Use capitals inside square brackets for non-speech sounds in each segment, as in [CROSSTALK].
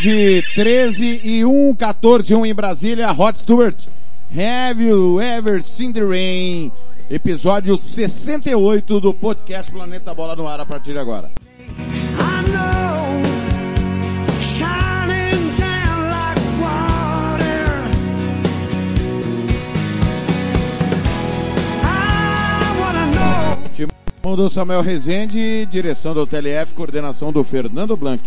Grande 13 e 1, 14 1 em Brasília. Rod Stewart, Have You Ever Seen the Rain? Episódio 68 do podcast Planeta Bola no ar a partir de agora. Timão do Samuel Rezende, direção do TLF, coordenação do Fernando Blanc.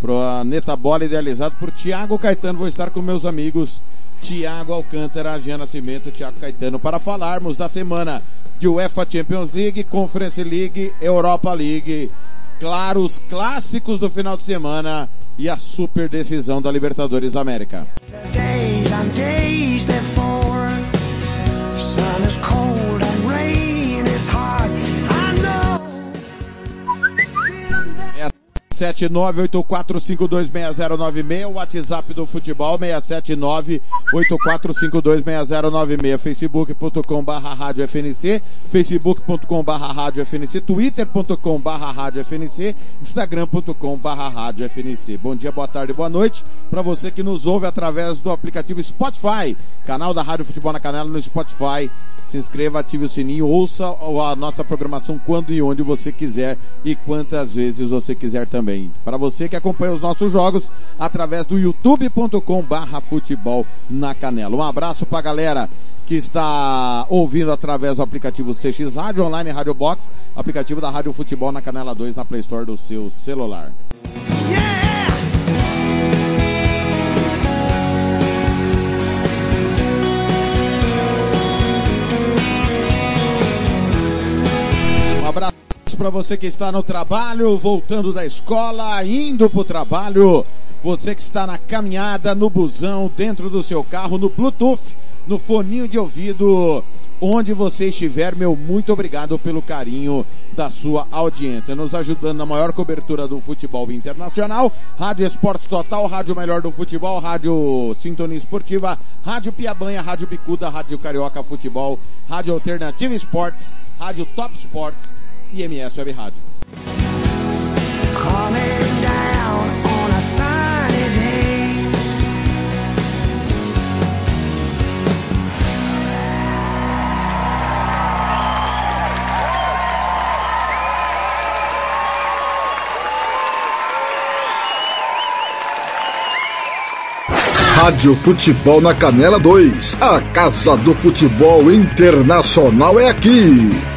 Planeta Bola idealizado por Tiago Caetano. Vou estar com meus amigos Tiago Alcântara, Jean Nascimento, Tiago Caetano para falarmos da semana de UEFA Champions League, Conference League, Europa League. Claro, os clássicos do final de semana e a super decisão da Libertadores da América. 67984526096, WhatsApp do futebol 67984526096, facebook.com barra rádio FNC, facebook.com barra rádio FNC, twitter.com barra rádio FNC, instagram.com barra rádio FNC. Bom dia, boa tarde, boa noite para você que nos ouve através do aplicativo Spotify, canal da Rádio Futebol na Canela no Spotify se inscreva, ative o sininho, ouça a nossa programação quando e onde você quiser e quantas vezes você quiser também. Para você que acompanha os nossos jogos através do youtube.com barra futebol na canela. Um abraço pra galera que está ouvindo através do aplicativo CX Rádio Online Rádio Box, aplicativo da Rádio Futebol na Canela 2 na Play Store do seu celular. Abraço para você que está no trabalho, voltando da escola, indo para o trabalho. Você que está na caminhada, no busão, dentro do seu carro, no Bluetooth, no foninho de ouvido. Onde você estiver, meu muito obrigado pelo carinho da sua audiência, nos ajudando na maior cobertura do futebol internacional. Rádio Esportes Total, Rádio Melhor do Futebol, Rádio Sintonia Esportiva, Rádio Piabanha, Rádio Bicuda, Rádio Carioca Futebol, Rádio Alternativa Esportes, Rádio Top Esportes e MS Web Rádio. Rádio Futebol na Canela 2. A Casa do Futebol Internacional é aqui.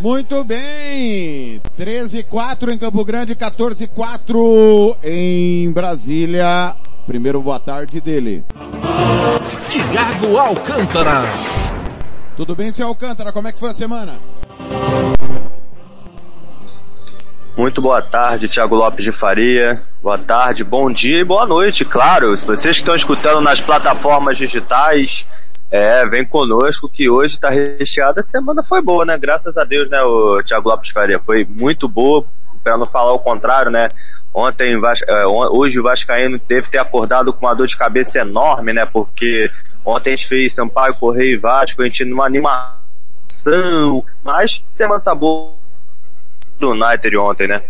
Muito bem. 13 4 em Campo Grande, 14 4 em Brasília. Primeiro boa tarde dele. Tiago Alcântara. Tudo bem, seu Alcântara? Como é que foi a semana? Muito boa tarde, Tiago Lopes de Faria. Boa tarde, bom dia e boa noite, claro. Se vocês estão escutando nas plataformas digitais, é, vem conosco que hoje está recheada. A semana foi boa, né? Graças a Deus, né, o Thiago Lopes Faria. Foi muito boa, para não falar o contrário, né? Ontem, é, hoje o Vascaíno deve ter acordado com uma dor de cabeça enorme, né? Porque ontem a gente fez Sampaio, Correio e Vasco, a gente numa animação, mas semana tá boa do United ontem, né?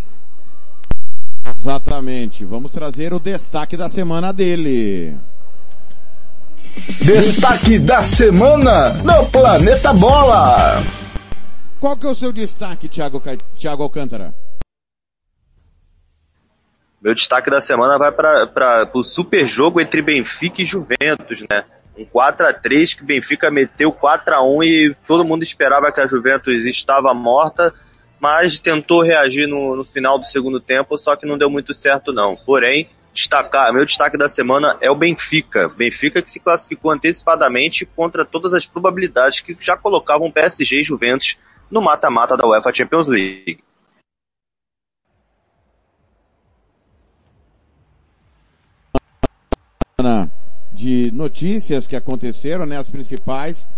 Exatamente. Vamos trazer o destaque da semana dele. Destaque da semana no Planeta Bola. Qual que é o seu destaque, Thiago, Thiago Alcântara? Meu destaque da semana vai para o super jogo entre Benfica e Juventus, né? Um 4 a 3 que Benfica meteu 4 a 1 e todo mundo esperava que a Juventus estava morta, mas tentou reagir no, no final do segundo tempo, só que não deu muito certo não. Porém, destacar, meu destaque da semana é o Benfica. Benfica que se classificou antecipadamente contra todas as probabilidades que já colocavam PSG e Juventus no mata-mata da UEFA Champions League. De notícias que aconteceram, né, as principais,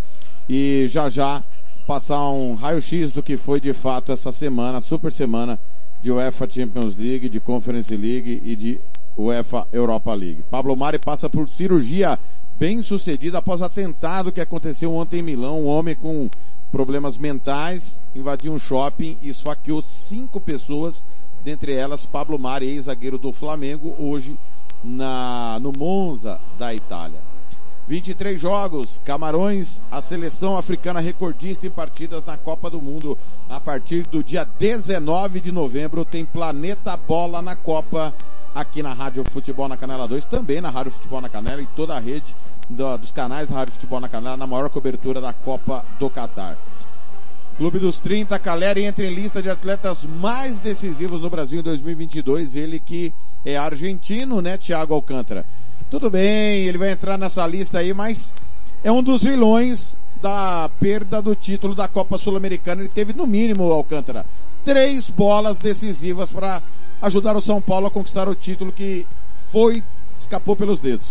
e já já passar um raio-x do que foi de fato essa semana, super semana de UEFA Champions League, de Conference League e de UEFA Europa League. Pablo Mari passa por cirurgia bem sucedida após atentado que aconteceu ontem em Milão. Um homem com problemas mentais invadiu um shopping e esfaqueou cinco pessoas, dentre elas Pablo Mari, ex-zagueiro do Flamengo, hoje na, no Monza da Itália. 23 jogos, Camarões, a seleção africana recordista em partidas na Copa do Mundo. A partir do dia 19 de novembro tem Planeta Bola na Copa aqui na Rádio Futebol na Canela 2, também na Rádio Futebol na Canela e toda a rede do, dos canais da Rádio Futebol na Canela na maior cobertura da Copa do Catar. Clube dos 30, Caleri entra em lista de atletas mais decisivos no Brasil em 2022. Ele que é argentino, né, Thiago Alcântara? Tudo bem, ele vai entrar nessa lista aí, mas é um dos vilões da perda do título da Copa Sul-Americana. Ele teve no mínimo, Alcântara, três bolas decisivas para ajudar o São Paulo a conquistar o título que foi, escapou pelos dedos.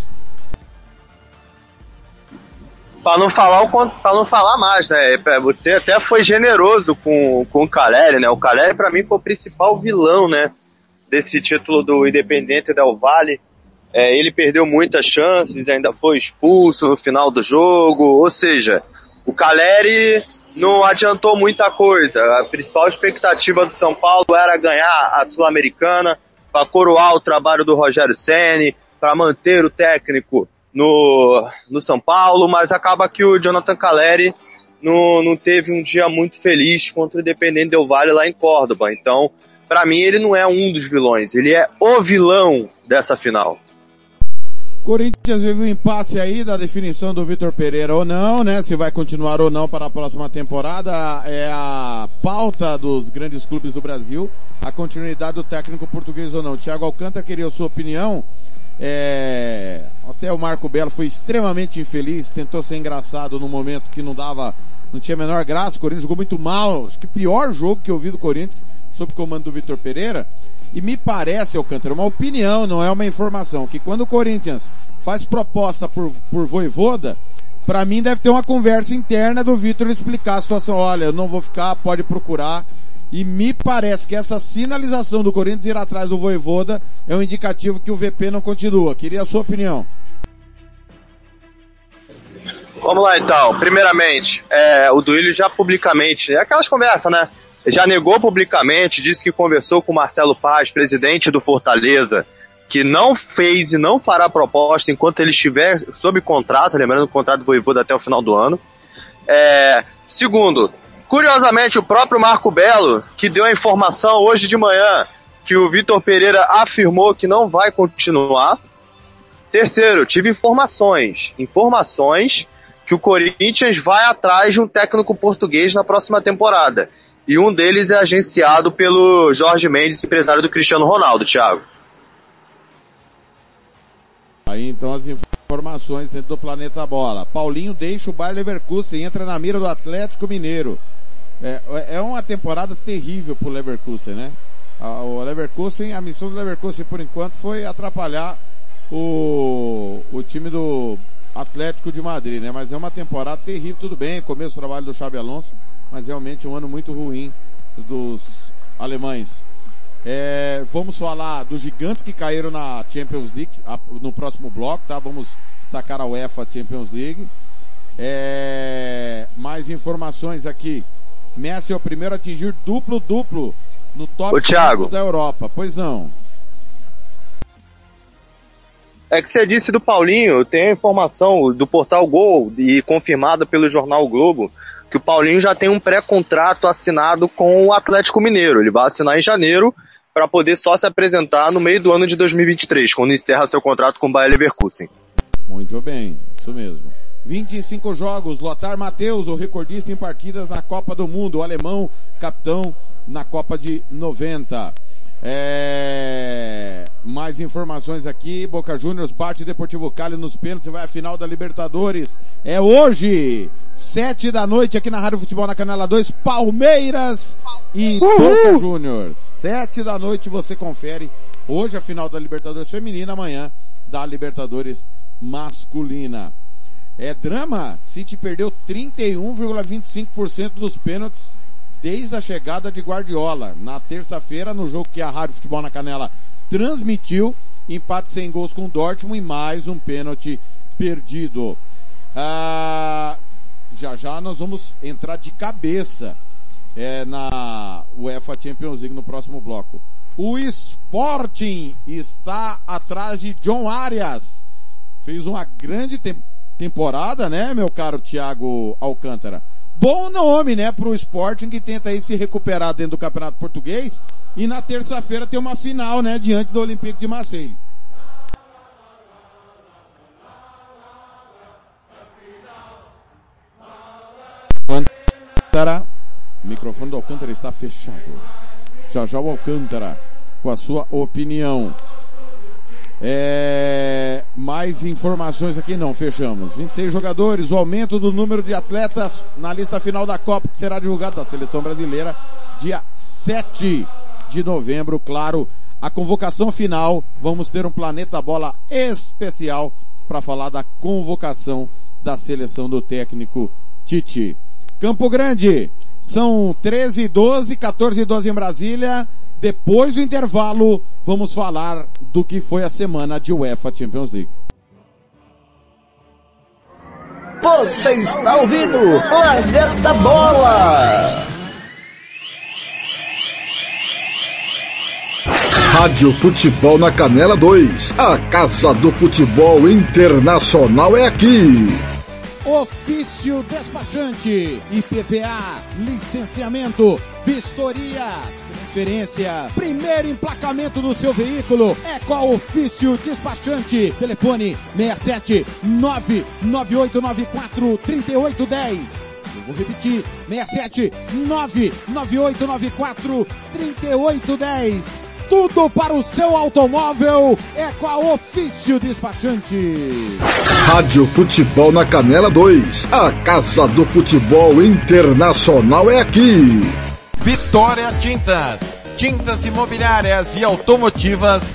Para não falar não falar mais, né? É, você até foi generoso com, com o Caleri, né? O Caleri para mim foi o principal vilão, né? Desse título do Independente Del Valle. É, ele perdeu muitas chances, ainda foi expulso no final do jogo. Ou seja, o Caleri não adiantou muita coisa. A principal expectativa do São Paulo era ganhar a Sul-Americana, para coroar o trabalho do Rogério Ceni, para manter o técnico no, no São Paulo, mas acaba que o Jonathan Caleri não, não teve um dia muito feliz contra o Independente Del Valle lá em Córdoba. Então, para mim, ele não é um dos vilões, ele é o vilão dessa final. Corinthians vive um impasse aí da definição do Vitor Pereira ou não, né? Se vai continuar ou não para a próxima temporada. É a pauta dos grandes clubes do Brasil. A continuidade do técnico português ou não. Tiago Alcântara queria a sua opinião. É... Até o Marco Belo foi extremamente infeliz, tentou ser engraçado no momento que não dava, não tinha a menor graça. O Corinthians jogou muito mal. Acho que o pior jogo que eu vi do Corinthians sob comando do Vitor Pereira. E me parece, Alcântara, uma opinião, não é uma informação, que quando o Corinthians faz proposta por, por Voivoda, para mim deve ter uma conversa interna do Vitor explicar a situação. Olha, eu não vou ficar, pode procurar. E me parece que essa sinalização do Corinthians ir atrás do Voivoda é um indicativo que o VP não continua. Queria a sua opinião. Vamos lá então. Primeiramente, é, o Duílio já publicamente, é aquelas conversas, né? Já negou publicamente, disse que conversou com Marcelo Paz, presidente do Fortaleza, que não fez e não fará proposta enquanto ele estiver sob contrato, lembrando o contrato do Voivoda até o final do ano. É, segundo, curiosamente, o próprio Marco Belo, que deu a informação hoje de manhã que o Vitor Pereira afirmou que não vai continuar. Terceiro, tive informações, informações que o Corinthians vai atrás de um técnico português na próxima temporada. E um deles é agenciado pelo Jorge Mendes, empresário do Cristiano Ronaldo, Thiago. Aí então as informações dentro do Planeta Bola. Paulinho deixa o Bayer Leverkusen, entra na mira do Atlético Mineiro. É, é uma temporada terrível pro Leverkusen, né? O Leverkusen, a missão do Leverkusen por enquanto foi atrapalhar o, o time do Atlético de Madrid, né? Mas é uma temporada terrível, tudo bem, começo do trabalho do Xabi Alonso, mas realmente um ano muito ruim dos alemães. É, vamos falar dos gigantes que caíram na Champions League no próximo bloco, tá? Vamos destacar a UEFA Champions League. É, mais informações aqui. Messi é o primeiro a atingir duplo-duplo no top Ô, Thiago. da Europa. Pois não. É que você disse do Paulinho, tem a informação do portal Gol e confirmada pelo jornal o Globo que o Paulinho já tem um pré-contrato assinado com o Atlético Mineiro. Ele vai assinar em janeiro para poder só se apresentar no meio do ano de 2023, quando encerra seu contrato com o Bayer Leverkusen. Muito bem, isso mesmo. 25 jogos, Lothar Matheus, o recordista em partidas na Copa do Mundo, o alemão, capitão na Copa de 90. É... Mais informações aqui, Boca Juniors bate Deportivo Cali nos pênaltis, vai à final da Libertadores. É hoje, sete da noite aqui na Rádio Futebol na Canela 2, Palmeiras e Boca Juniors. Sete da noite você confere. Hoje a final da Libertadores feminina, amanhã da Libertadores masculina. É drama, City perdeu 31,25% dos pênaltis desde a chegada de Guardiola. Na terça-feira, no jogo que a Rádio Futebol na Canela transmitiu, empate sem gols com o Dortmund e mais um pênalti perdido. Ah, já já nós vamos entrar de cabeça é, na UEFA Champions League no próximo bloco. O Sporting está atrás de John Arias. Fez uma grande te temporada, né, meu caro Thiago Alcântara? Bom nome, né, pro Sporting que tenta aí se recuperar dentro do Campeonato Português e na terça-feira tem uma final, né, diante do Olympique de Marseille. Alcântara, o microfone do Alcântara está fechado. Já já o Alcântara com a sua opinião. É, mais informações aqui não, fechamos. 26 jogadores, o aumento do número de atletas na lista final da Copa, que será divulgada da seleção brasileira dia 7 de novembro, claro. A convocação final, vamos ter um Planeta Bola especial para falar da convocação da seleção do técnico Tite. Campo Grande, são 13 e 12, 14 e 12 em Brasília. Depois do intervalo, vamos falar do que foi a semana de UEFA Champions League. Você está ouvindo Planeta Bola! Rádio Futebol na Canela 2. A Casa do Futebol Internacional é aqui. Ofício despachante, IPVA, licenciamento, vistoria, transferência, primeiro emplacamento do seu veículo é a Ofício Despachante. Telefone 67 99894 3810. Eu vou repetir, 67 99894 3810 tudo para o seu automóvel é com a Ofício Despachante. Rádio Futebol na Canela 2. A Casa do Futebol Internacional é aqui. Vitória Tintas. Tintas imobiliárias e automotivas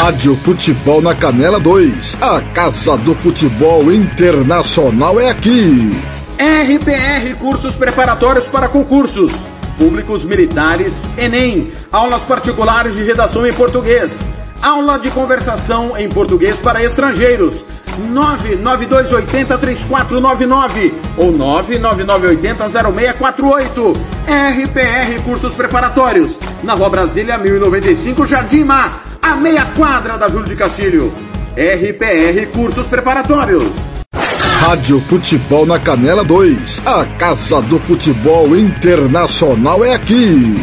Rádio Futebol na Canela 2. A Casa do Futebol Internacional é aqui. RPR Cursos Preparatórios para Concursos. Públicos Militares, Enem. Aulas particulares de redação em português. Aula de conversação em português para estrangeiros. 992803499 ou 999800648. RPR Cursos Preparatórios. Na Rua Brasília 1095, Jardim Mar, a meia quadra da Júlio de Castilho. RPR Cursos Preparatórios. Rádio Futebol na Canela 2. A Casa do Futebol Internacional é aqui.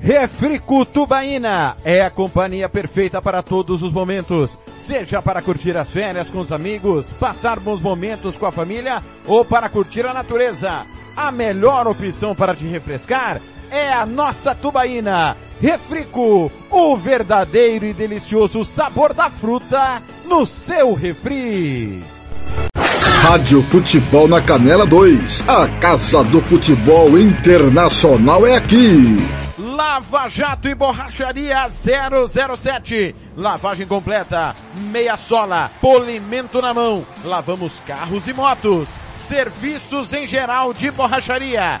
Refrico Tubaína é a companhia perfeita para todos os momentos. Seja para curtir as férias com os amigos, passar bons momentos com a família ou para curtir a natureza. A melhor opção para te refrescar é a nossa tubaína. Refrico, o verdadeiro e delicioso sabor da fruta no seu refri. Rádio Futebol na Canela 2. A Casa do Futebol Internacional é aqui. Lava Jato e Borracharia 007. Lavagem completa, meia sola, polimento na mão. Lavamos carros e motos. Serviços em geral de borracharia.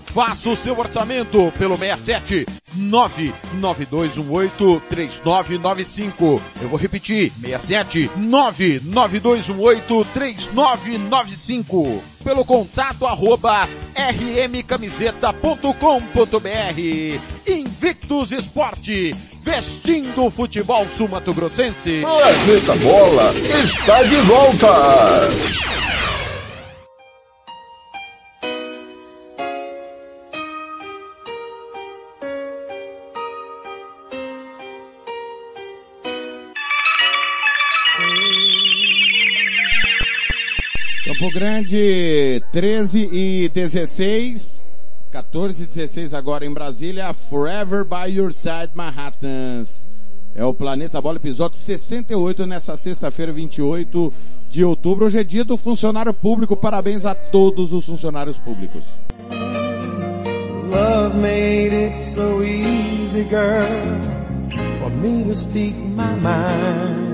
Faça o seu orçamento pelo 67 992183995. Eu vou repetir, 67 992183995. Pelo contato arroba rmcamiseta.com.br. Invictus Esporte, vestindo o futebol sumatogrossense. Planeta Bola está de volta. Campo Grande 13 e 16, 14 e 16 agora em Brasília, Forever by Your Side Manhattans. É o Planeta Bola, episódio 68, nessa sexta-feira, 28 de outubro. Hoje é dia do funcionário público. Parabéns a todos os funcionários públicos. Love made it so easy, girl, for me to speak my mind.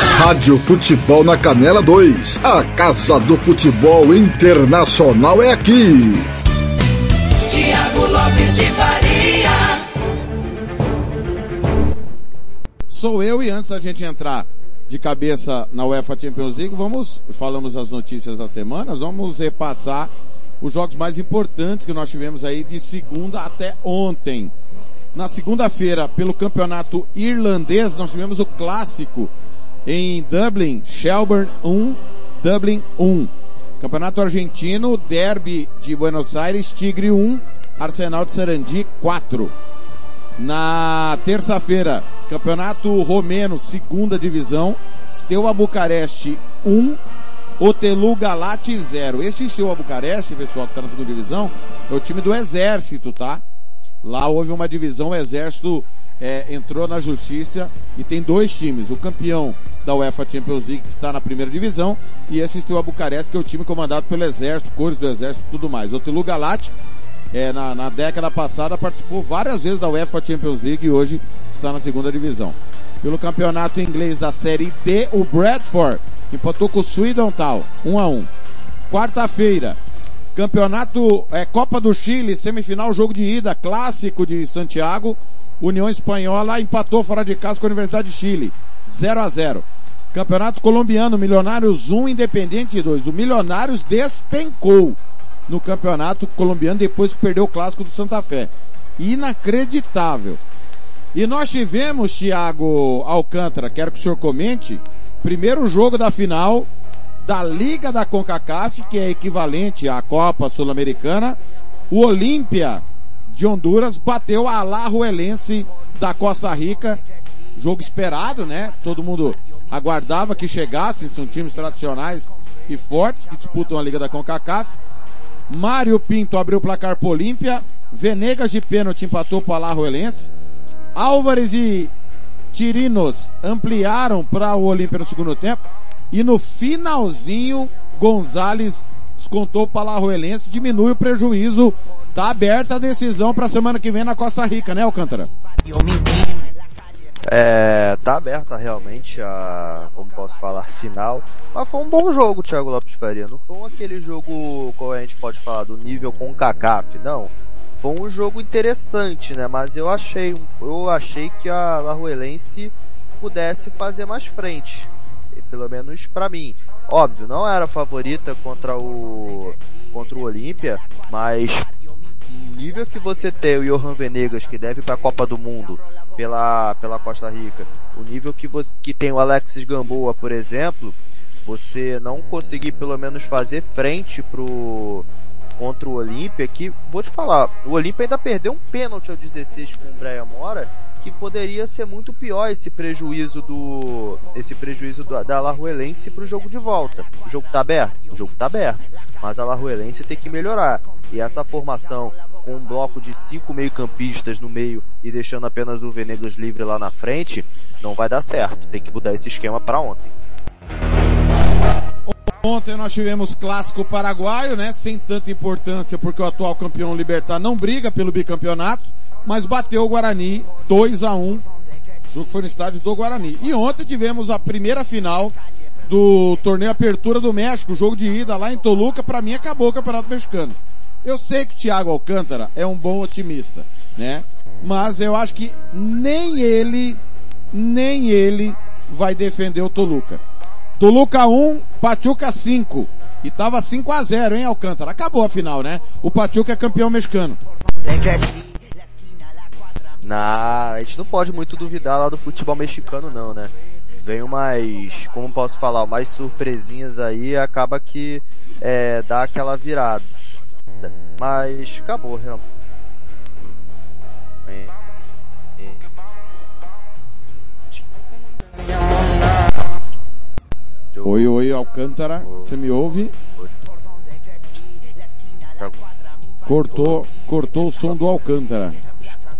Rádio Futebol na Canela 2. A Casa do Futebol Internacional é aqui. Tiago Lopes de Faria. Sou eu e antes da gente entrar de cabeça na UEFA Champions League, vamos, falamos as notícias da semana, vamos repassar os jogos mais importantes que nós tivemos aí de segunda até ontem. Na segunda-feira, pelo campeonato irlandês, nós tivemos o clássico em Dublin, Shelburne 1, Dublin 1. Campeonato Argentino, Derby de Buenos Aires, Tigre 1, Arsenal de Sarandi 4. Na terça-feira, Campeonato Romeno, segunda divisão, Steaua Bucareste 1, Otelu Galati 0. Este Steaua Bucareste, pessoal que está na segunda divisão, é o time do Exército, tá? Lá houve uma divisão, o Exército é, entrou na justiça e tem dois times. O campeão da UEFA Champions League que está na primeira divisão e esse Steaua Bucareste que é o time comandado pelo Exército, cores do Exército e tudo mais. O Telu Galati, é, na, na década passada participou várias vezes da UEFA Champions League e hoje está na segunda divisão. Pelo campeonato inglês da Série D, o Bradford empatou com o Swindon Town, 1 a 1. Quarta-feira, campeonato é, Copa do Chile, semifinal, jogo de ida, clássico de Santiago. União Espanhola empatou fora de casa com a Universidade de Chile, 0 a 0. Campeonato Colombiano, Milionários 1, Independente 2. O Milionários despencou no campeonato colombiano depois que perdeu o clássico do Santa Fé. Inacreditável. E nós tivemos, Thiago Alcântara, quero que o senhor comente, primeiro jogo da final da Liga da CONCACAF, que é equivalente à Copa Sul-Americana. O Olímpia de Honduras bateu a Alajuelense da Costa Rica. Jogo esperado, né? Todo mundo aguardava que chegassem, são times tradicionais e fortes que disputam a Liga da CONCACAF. Mário Pinto abriu o placar para Olímpia. Venegas de pênalti empatou para Alajuelense. Álvares e Tirinos ampliaram para o Olímpia no segundo tempo. E no finalzinho, Gonzalez descontou o Alajuelense, diminui o prejuízo. Tá aberta a decisão para semana que vem na Costa Rica, né, Alcântara? É, tá aberta realmente a, como posso falar, final. Mas foi um bom jogo, Thiago Lopes Faria. Não foi aquele jogo, como a gente pode falar, do nível com o CACAF, não. foi um jogo interessante, né? Mas eu achei, eu achei que a Laruelense pudesse fazer mais frente, pelo menos para mim. Óbvio, não era favorita contra o contra o Olímpia, mas nível que você tem o Johan Venegas que deve para a Copa do Mundo pela pela Costa Rica, o nível que você que tem o Alexis Gamboa, por exemplo, você não conseguir pelo menos fazer frente pro contra o Olímpia, que vou te falar, o Olímpia ainda perdeu um pênalti ao 16 com o Breia Mora, que poderia ser muito pior esse prejuízo do esse prejuízo do, da Alajuelense pro jogo de volta. O jogo tá aberto, o jogo tá aberto, mas a Alajuelense tem que melhorar. E essa formação com um bloco de cinco meio-campistas no meio e deixando apenas o Venegas livre lá na frente, não vai dar certo. Tem que mudar esse esquema para ontem. Ontem nós tivemos clássico paraguaio, né? Sem tanta importância porque o atual campeão Libertar não briga pelo bicampeonato, mas bateu o Guarani 2 a 1 O jogo foi no estádio do Guarani. E ontem tivemos a primeira final do torneio Apertura do México, jogo de ida lá em Toluca, para mim acabou o Campeonato Mexicano. Eu sei que o Thiago Alcântara é um bom otimista, né? Mas eu acho que nem ele, nem ele vai defender o Toluca. Toluca 1, Pachuca 5. E tava 5 a 0 hein, Alcântara? Acabou a final, né? O Pachuca é campeão mexicano. Na, a gente não pode muito duvidar lá do futebol mexicano não, né? Vem umas, como posso falar, umas surpresinhas aí acaba que é, dá aquela virada. Mas acabou, realmente. Oi, oi, Alcântara, você me ouve? Cortou, cortou o som do Alcântara.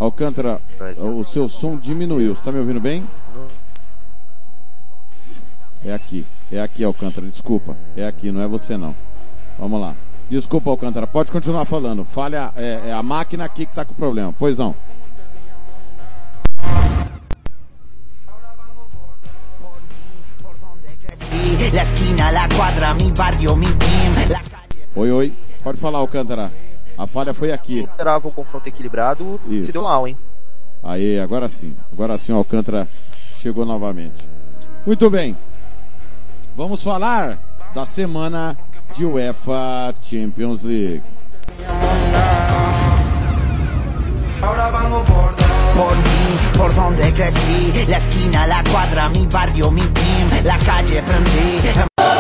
Alcântara, o seu som diminuiu. Você tá me ouvindo bem? É aqui, é aqui, Alcântara, desculpa. É aqui, não é você não. Vamos lá. Desculpa, Alcântara, pode continuar falando. Falha, é, é a máquina aqui que tá com problema. Pois não. Oi, oi. Pode falar, Alcântara. A falha foi aqui. Esperava o confronto equilibrado, Isso. se deu mal, hein? Aí, agora sim. Agora sim o Alcântara chegou novamente. Muito bem. Vamos falar da semana de UEFA Champions League. Por mí, por donde crecí, la esquina, la cuadra, mi barrio, mi team, la calle prendí.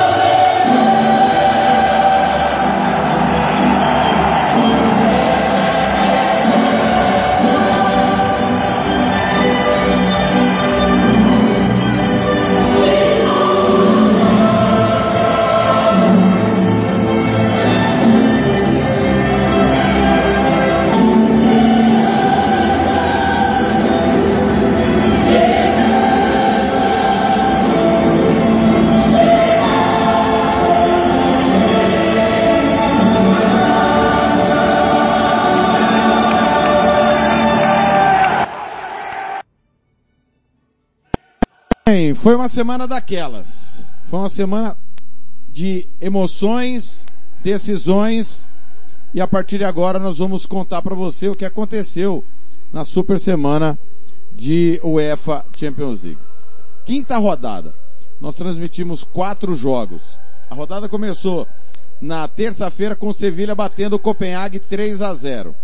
Foi uma semana daquelas. Foi uma semana de emoções, decisões e a partir de agora nós vamos contar para você o que aconteceu na super semana de UEFA Champions League. Quinta rodada. Nós transmitimos quatro jogos. A rodada começou na terça-feira com Sevilha batendo o Copenhague 3 a 0.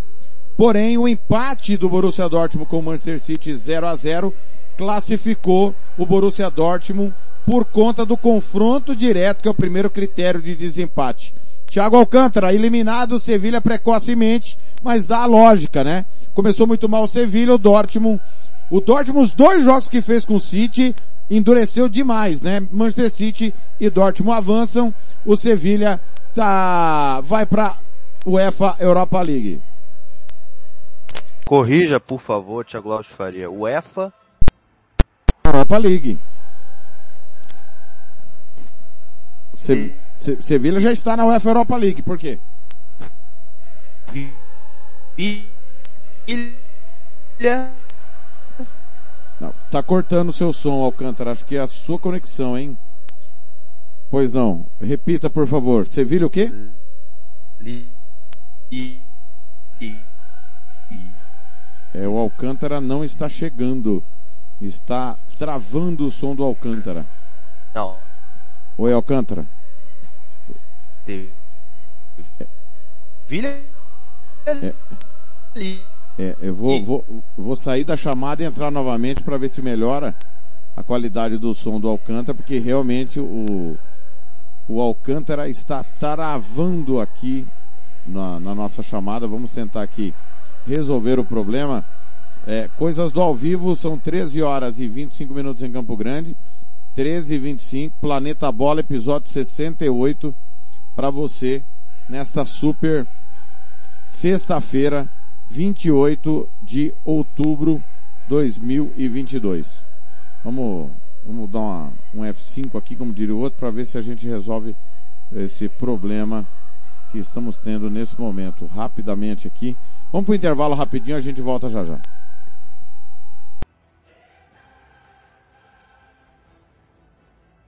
Porém, o empate do Borussia Dortmund com o Manchester City 0 a 0 classificou o Borussia Dortmund por conta do confronto direto, que é o primeiro critério de desempate. Thiago Alcântara, eliminado o Sevilha precocemente, mas dá a lógica, né? Começou muito mal o Sevilha, o Dortmund, o Dortmund, os dois jogos que fez com o City, endureceu demais, né? Manchester City e Dortmund avançam, o Sevilha tá, vai pra UEFA Europa League. Corrija, por favor, Thiago Lopes Faria. UEFA Europa League. Se, Se, Sevilha já está na UEFA Europa League, por quê? Ilha. Não, tá cortando o seu som, Alcântara. Acho que é a sua conexão, hein? Pois não. Repita, por favor. Sevilha o quê? I, o Alcântara não está chegando. Está travando o som do Alcântara. Não. Oi, Alcântara. Teve. Vilha. É, é, eu vou, vou, vou sair da chamada e entrar novamente para ver se melhora a qualidade do som do Alcântara, porque realmente o, o Alcântara está travando aqui na, na nossa chamada. Vamos tentar aqui resolver o problema. É, coisas do ao vivo são 13 horas e 25 minutos em Campo Grande. 13 e 25, Planeta Bola, episódio 68, para você nesta super sexta-feira, 28 de outubro 2022. Vamos, vamos dar uma, um F5 aqui, como diria o outro, para ver se a gente resolve esse problema que estamos tendo nesse momento. Rapidamente aqui. Vamos para o intervalo rapidinho, a gente volta já já.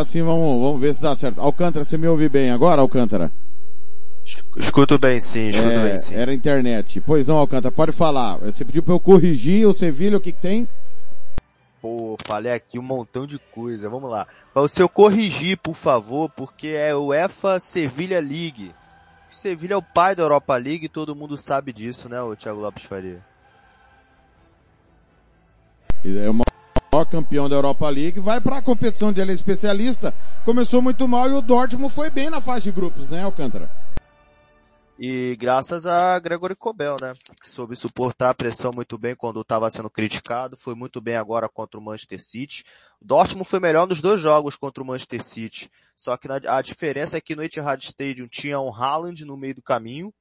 Assim vamos, vamos ver se dá certo. Alcântara, você me ouve bem agora, Alcântara? Escuto bem sim, escuto É, bem sim. Era internet. Pois não, Alcântara, pode falar. Você pediu para eu corrigir o Sevilha, o que, que tem? Pô, falei aqui um montão de coisa. Vamos lá. Para o seu corrigir, por favor, porque é o UEFA Sevilha League. Sevilha é o pai da Europa League, todo mundo sabe disso, né, o Thiago Lopes Faria? É o maior campeão da Europa League, vai para a competição de é especialista. Começou muito mal e o Dortmund foi bem na fase de grupos, né, Alcântara? E graças a Gregory Kobel, né? Que soube suportar a pressão muito bem quando estava sendo criticado, foi muito bem agora contra o Manchester City. O Dortmund foi melhor nos dois jogos contra o Manchester City. Só que a diferença é que no Etihad Stadium tinha um Haaland no meio do caminho,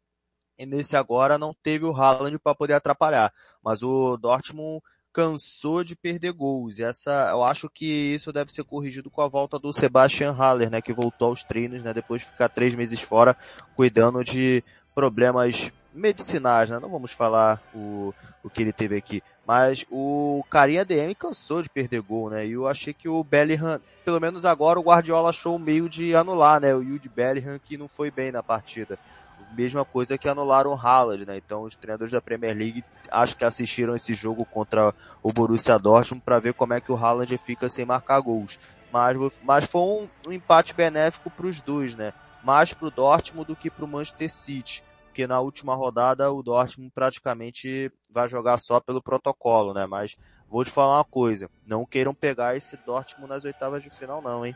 e nesse agora não teve o Haaland para poder atrapalhar. Mas o Dortmund cansou de perder gols. E essa, eu acho que isso deve ser corrigido com a volta do Sebastian Haller, né, que voltou aos treinos, né, depois de ficar três meses fora, cuidando de problemas medicinais, né? Não vamos falar o, o que ele teve aqui. Mas o carinha DM cansou de perder gol, né? E eu achei que o Bellingham, pelo menos agora o Guardiola achou o meio de anular, né? O Jude Bellingham que não foi bem na partida. Mesma coisa que anularam o Haaland, né? Então os treinadores da Premier League acho que assistiram esse jogo contra o Borussia Dortmund para ver como é que o Haaland fica sem marcar gols. Mas, mas foi um, um empate benéfico para os dois, né? Mais para o Dortmund do que para o Manchester City. Porque na última rodada o Dortmund praticamente vai jogar só pelo protocolo, né? Mas vou te falar uma coisa, não queiram pegar esse Dortmund nas oitavas de final não, hein?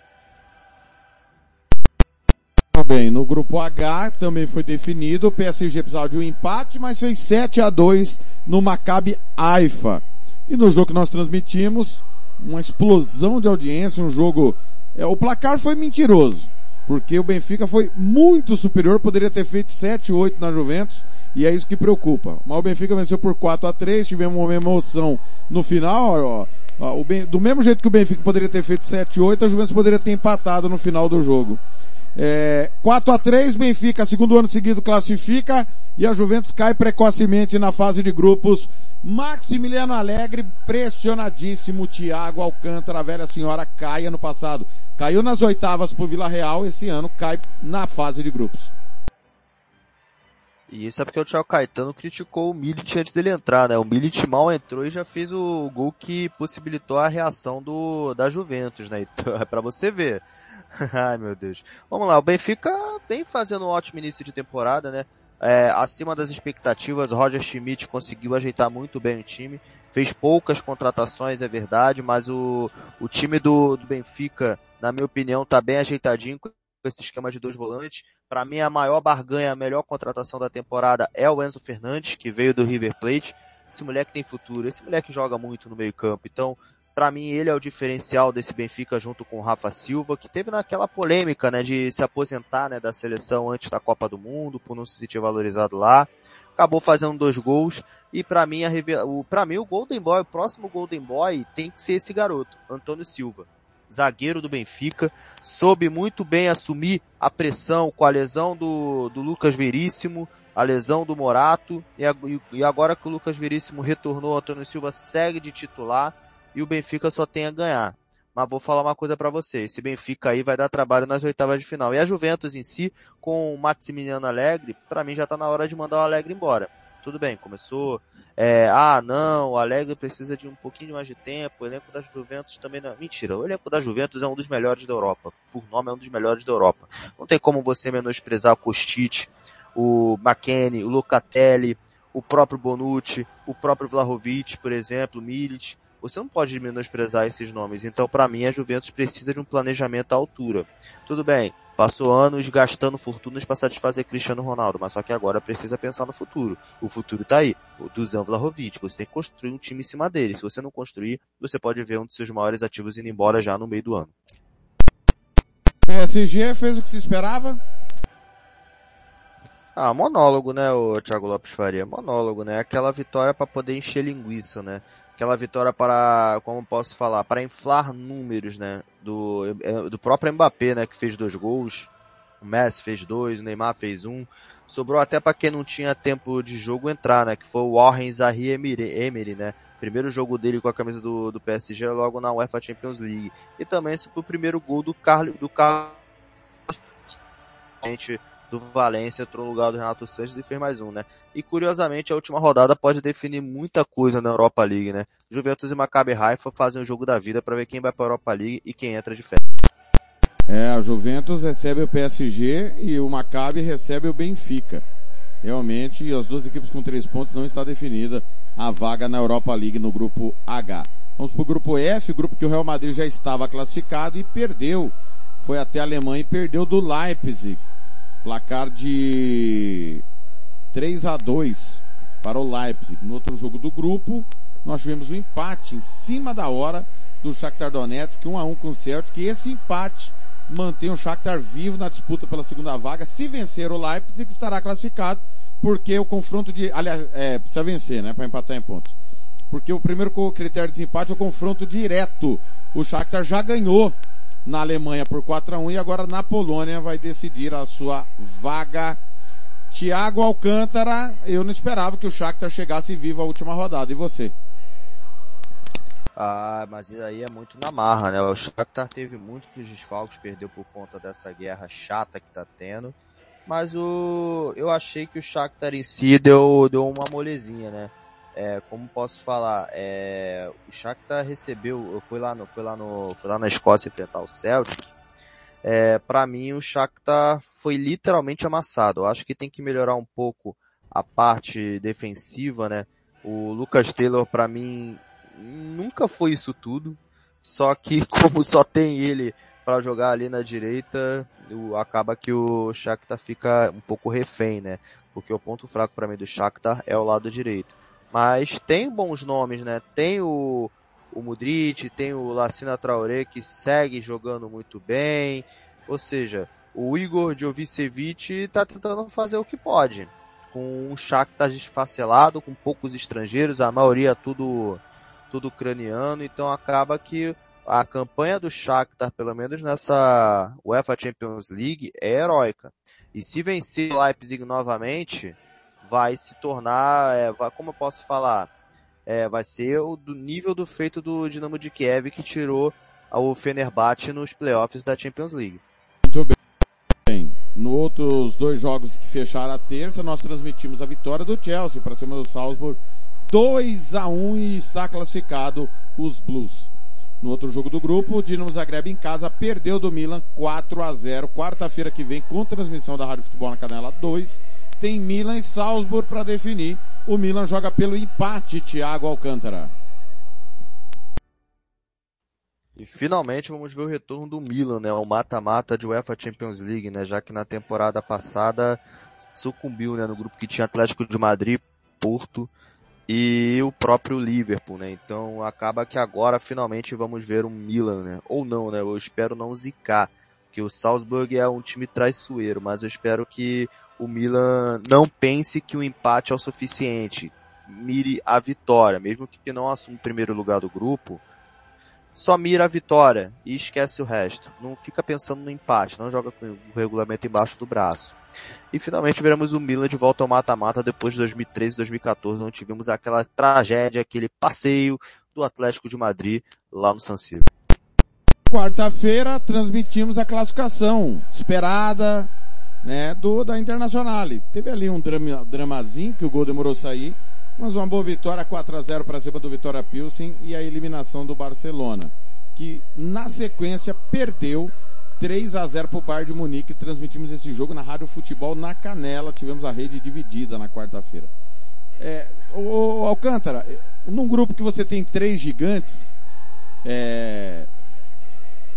Bem, no grupo H também foi definido, o PSG precisava de um empate, mas fez 7 a 2 no Maccabi Haifa. E no jogo que nós transmitimos, uma explosão de audiência, um jogo, é, o placar foi mentiroso, porque o Benfica foi muito superior, poderia ter feito 7 8 na Juventus, e é isso que preocupa. Mas o Benfica venceu por 4 a 3 tivemos uma emoção no final, ó, ó, o Ben- do mesmo jeito que o Benfica poderia ter feito 7 8 a Juventus poderia ter empatado no final do jogo. É, 4 a 3 Benfica, segundo ano seguido, classifica e a Juventus cai precocemente na fase de grupos. Maximiliano Alegre, pressionadíssimo. Thiago Alcântara, a velha senhora, cai ano passado. Caiu nas oitavas pro Vila Real, esse ano cai na fase de grupos. E isso é porque o Thiago Caetano criticou o Milic antes dele entrar, né? O Milic mal entrou e já fez o gol que possibilitou a reação do da Juventus, né? Então, [LAUGHS] é pra você ver. [LAUGHS] Ai meu Deus. Vamos lá, o Benfica vem fazendo um ótimo início de temporada, né? É, acima das expectativas, Roger Schmidt conseguiu ajeitar muito bem o time. Fez poucas contratações, é verdade, mas o, o time do, do Benfica, na minha opinião, tá bem ajeitadinho com esse esquema de dois volantes. Para mim, a maior barganha, a melhor contratação da temporada é o Enzo Fernandes, que veio do River Plate. Esse moleque tem futuro, esse moleque joga muito no meio campo. Então, para mim, ele é o diferencial desse Benfica junto com o Rafa Silva, que teve naquela polêmica, né, de se aposentar, né, da seleção antes da Copa do Mundo, por não se sentir valorizado lá. Acabou fazendo dois gols e para mim a o para mim o Golden Boy, o próximo Golden Boy tem que ser esse garoto, Antônio Silva. Zagueiro do Benfica, soube muito bem assumir a pressão com a lesão do, do Lucas Veríssimo, a lesão do Morato, e, e agora que o Lucas Veríssimo retornou, Antônio Silva segue de titular, e o Benfica só tem a ganhar. Mas vou falar uma coisa para você, esse Benfica aí vai dar trabalho nas oitavas de final. E a Juventus em si, com o Maximiliano Alegre, para mim já tá na hora de mandar o Alegre embora. Tudo bem, começou, é, ah não, o Alegre precisa de um pouquinho mais de tempo, o elenco da Juventus também não. Mentira, o elenco da Juventus é um dos melhores da Europa. Por nome é um dos melhores da Europa. Não tem como você menosprezar o Kostic, o McKennie, o Locatelli, o próprio Bonucci, o próprio Vlahovic, por exemplo, Milic. Você não pode menosprezar esses nomes. Então, para mim, a Juventus precisa de um planejamento à altura. Tudo bem, passou anos gastando fortunas para satisfazer Cristiano Ronaldo, mas só que agora precisa pensar no futuro. O futuro está aí. O Dusan Vlahovic. Você tem que construir um time em cima dele. Se você não construir, você pode ver um dos seus maiores ativos indo embora já no meio do ano. PSG fez o que se esperava? Ah, monólogo, né, o Thiago Lopes Faria? Monólogo, né? Aquela vitória para poder encher linguiça, né? Aquela vitória para, como posso falar, para inflar números, né? Do, é, do próprio Mbappé, né? Que fez dois gols. O Messi fez dois, o Neymar fez um. Sobrou até para quem não tinha tempo de jogo entrar, né? Que foi o Warren Zahri Emery, né? Primeiro jogo dele com a camisa do, do PSG logo na UEFA Champions League. E também esse foi o primeiro gol do Carlos, do Carlos do Valência, entrou no lugar do Renato Sanches e fez mais um, né? E curiosamente a última rodada pode definir muita coisa na Europa League, né? Juventus e Maccabi Haifa fazem o jogo da vida para ver quem vai para a Europa League e quem entra de férias. É, a Juventus recebe o PSG e o Maccabi recebe o Benfica. Realmente, as duas equipes com três pontos não está definida a vaga na Europa League no grupo H. Vamos para o grupo F, grupo que o Real Madrid já estava classificado e perdeu. Foi até a Alemanha e perdeu do Leipzig Placar de 3 a 2 para o Leipzig. No outro jogo do grupo, nós tivemos um empate em cima da hora do Shakhtar Donetsk, 1 a 1 com o Celtic, e esse empate mantém o Shakhtar vivo na disputa pela segunda vaga. Se vencer o Leipzig, estará classificado, porque o confronto de, aliás, é, precisa vencer, né, para empatar em pontos. Porque o primeiro critério de desempate é o confronto direto. O Shakhtar já ganhou na Alemanha por 4 a 1 e agora na Polônia vai decidir a sua vaga. Thiago Alcântara, eu não esperava que o Shakhtar chegasse vivo à última rodada. E você? Ah, mas aí é muito na marra, né? O Shakhtar teve muitos desfalques, perdeu por conta dessa guerra chata que tá tendo. Mas o, eu achei que o Shakhtar em si deu, deu uma molezinha, né? É, como posso falar, é, o Shakhtar recebeu, eu fui lá no, fui lá no, fui lá na Escócia enfrentar o Celtic. É, para mim o Shakhtar foi literalmente amassado. Eu acho que tem que melhorar um pouco a parte defensiva, né? O Lucas Taylor para mim nunca foi isso tudo. Só que [LAUGHS] como só tem ele para jogar ali na direita, o, acaba que o Shakhtar fica um pouco refém, né? Porque o ponto fraco para mim do Shakhtar é o lado direito. Mas tem bons nomes, né? Tem o, o Mudrit, tem o Lacina Traoré que segue jogando muito bem. Ou seja, o Igor Jovicevic está tentando fazer o que pode. Com um Shakhtar desfacelado, com poucos estrangeiros, a maioria tudo tudo ucraniano, então acaba que a campanha do Shakhtar, pelo menos nessa UEFA Champions League, é heróica. E se vencer o Leipzig novamente, vai se tornar, é, vai, como eu posso falar, é, vai ser o do nível do feito do Dinamo de Kiev que tirou o Fenerbahçe nos playoffs da Champions League. Muito bem. No outros dois jogos que fecharam a terça, nós transmitimos a vitória do Chelsea para cima do Salzburg 2 a 1 e está classificado os Blues. No outro jogo do grupo, o Dinamo Zagreb em casa perdeu do Milan 4 a 0. Quarta-feira que vem com transmissão da Rádio Futebol na Canela 2 tem Milan e Salzburg para definir. O Milan joga pelo empate, Thiago Alcântara. E finalmente vamos ver o retorno do Milan, né? O mata-mata de UEFA Champions League, né? Já que na temporada passada sucumbiu, né? No grupo que tinha Atlético de Madrid, Porto e o próprio Liverpool, né? Então acaba que agora finalmente vamos ver o Milan, né? Ou não, né? Eu espero não zicar, que o Salzburg é um time traiçoeiro, mas eu espero que o Milan não pense que o empate é o suficiente. Mire a vitória, mesmo que não assuma o primeiro lugar do grupo, só mira a vitória e esquece o resto. Não fica pensando no empate, não joga com o regulamento embaixo do braço. E finalmente veremos o Milan de volta ao mata-mata depois de 2013 e 2014, onde tivemos aquela tragédia, aquele passeio do Atlético de Madrid lá no San Siro. Quarta-feira transmitimos a classificação esperada, né, do da Internacional. Teve ali um drama, dramazinho que o gol demorou a sair, mas uma boa vitória 4 a 0 para cima do Vitória Pilsen e a eliminação do Barcelona, que na sequência perdeu 3 a 0 para o Bayern de Munique. Transmitimos esse jogo na Rádio Futebol na Canela. Tivemos a rede dividida na quarta-feira. É, o, o, Alcântara, num grupo que você tem três gigantes, é,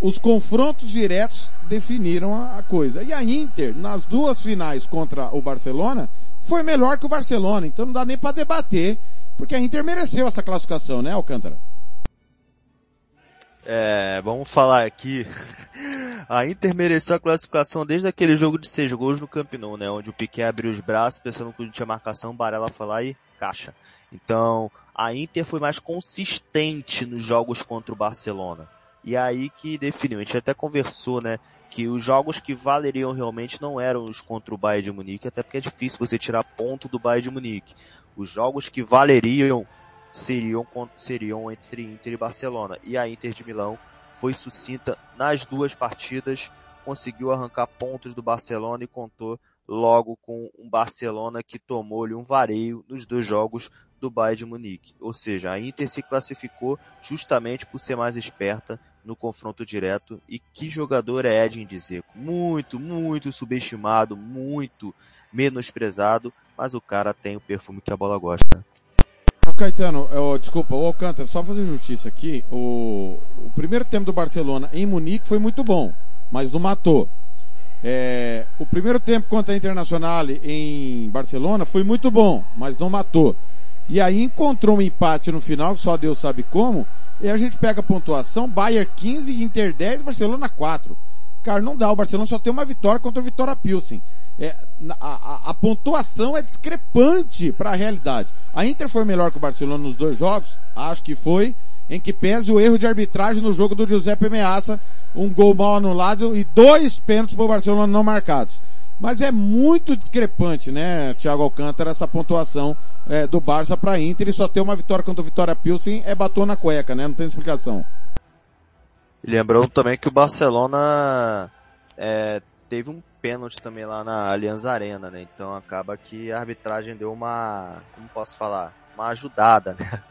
os confrontos diretos definiram a, coisa. E a Inter, nas duas finais contra o Barcelona, foi melhor que o Barcelona. Então não dá nem para debater, porque a Inter mereceu essa classificação, né, Alcântara? É, vamos falar aqui. [LAUGHS] A Inter mereceu a classificação desde aquele jogo de seis gols no Camp Nou, né? Onde o Piquet abriu os braços, pensando que não tinha marcação, Barella foi lá e caixa. Então, a Inter foi mais consistente nos jogos contra o Barcelona. E aí que definiu. A gente até conversou, né? Que os jogos que valeriam realmente não eram os contra o Bayern de Munique, até porque é difícil você tirar ponto do Bayern de Munique. Os jogos que valeriam seriam, seriam entre Inter e Barcelona. E a Inter de Milão foi sucinta nas duas partidas, conseguiu arrancar pontos do Barcelona e contou logo com um Barcelona que tomou-lhe um vareio nos dois jogos do Bayern de Munique. Ou seja, a Inter se classificou justamente por ser mais esperta no confronto direto. E que jogador é Edin Dzeko? Muito, muito subestimado, muito menosprezado, mas o cara tem o perfume que a bola gosta. Caetano, oh, desculpa, o Alcântara, só fazer justiça aqui, o, o, primeiro tempo do Barcelona em Munique foi muito bom, mas não matou. É, o primeiro tempo contra a Internacional em Barcelona foi muito bom, mas não matou. E aí encontrou um empate no final, só Deus sabe como, e a gente pega a pontuação, Bayern 15, Inter 10, Barcelona 4. Cara, não dá, o Barcelona só tem uma vitória contra o Vitória Pilsen é, a, a, a, pontuação é discrepante para a realidade. A Inter foi melhor que o Barcelona nos dois jogos? Acho que foi. Em que pese o erro de arbitragem no jogo do Giuseppe Meaça, um gol mal anulado e dois pênaltis para o Barcelona não marcados. Mas é muito discrepante, né, Thiago Alcântara, essa pontuação é, do Barça para Inter e só ter uma vitória contra o Vitória Pilsen é batom na cueca, né? Não tem explicação. Lembrando também que o Barcelona é, teve um pênalti também lá na Allianz Arena, né? Então acaba que a arbitragem deu uma, como posso falar, uma ajudada, [LAUGHS] né?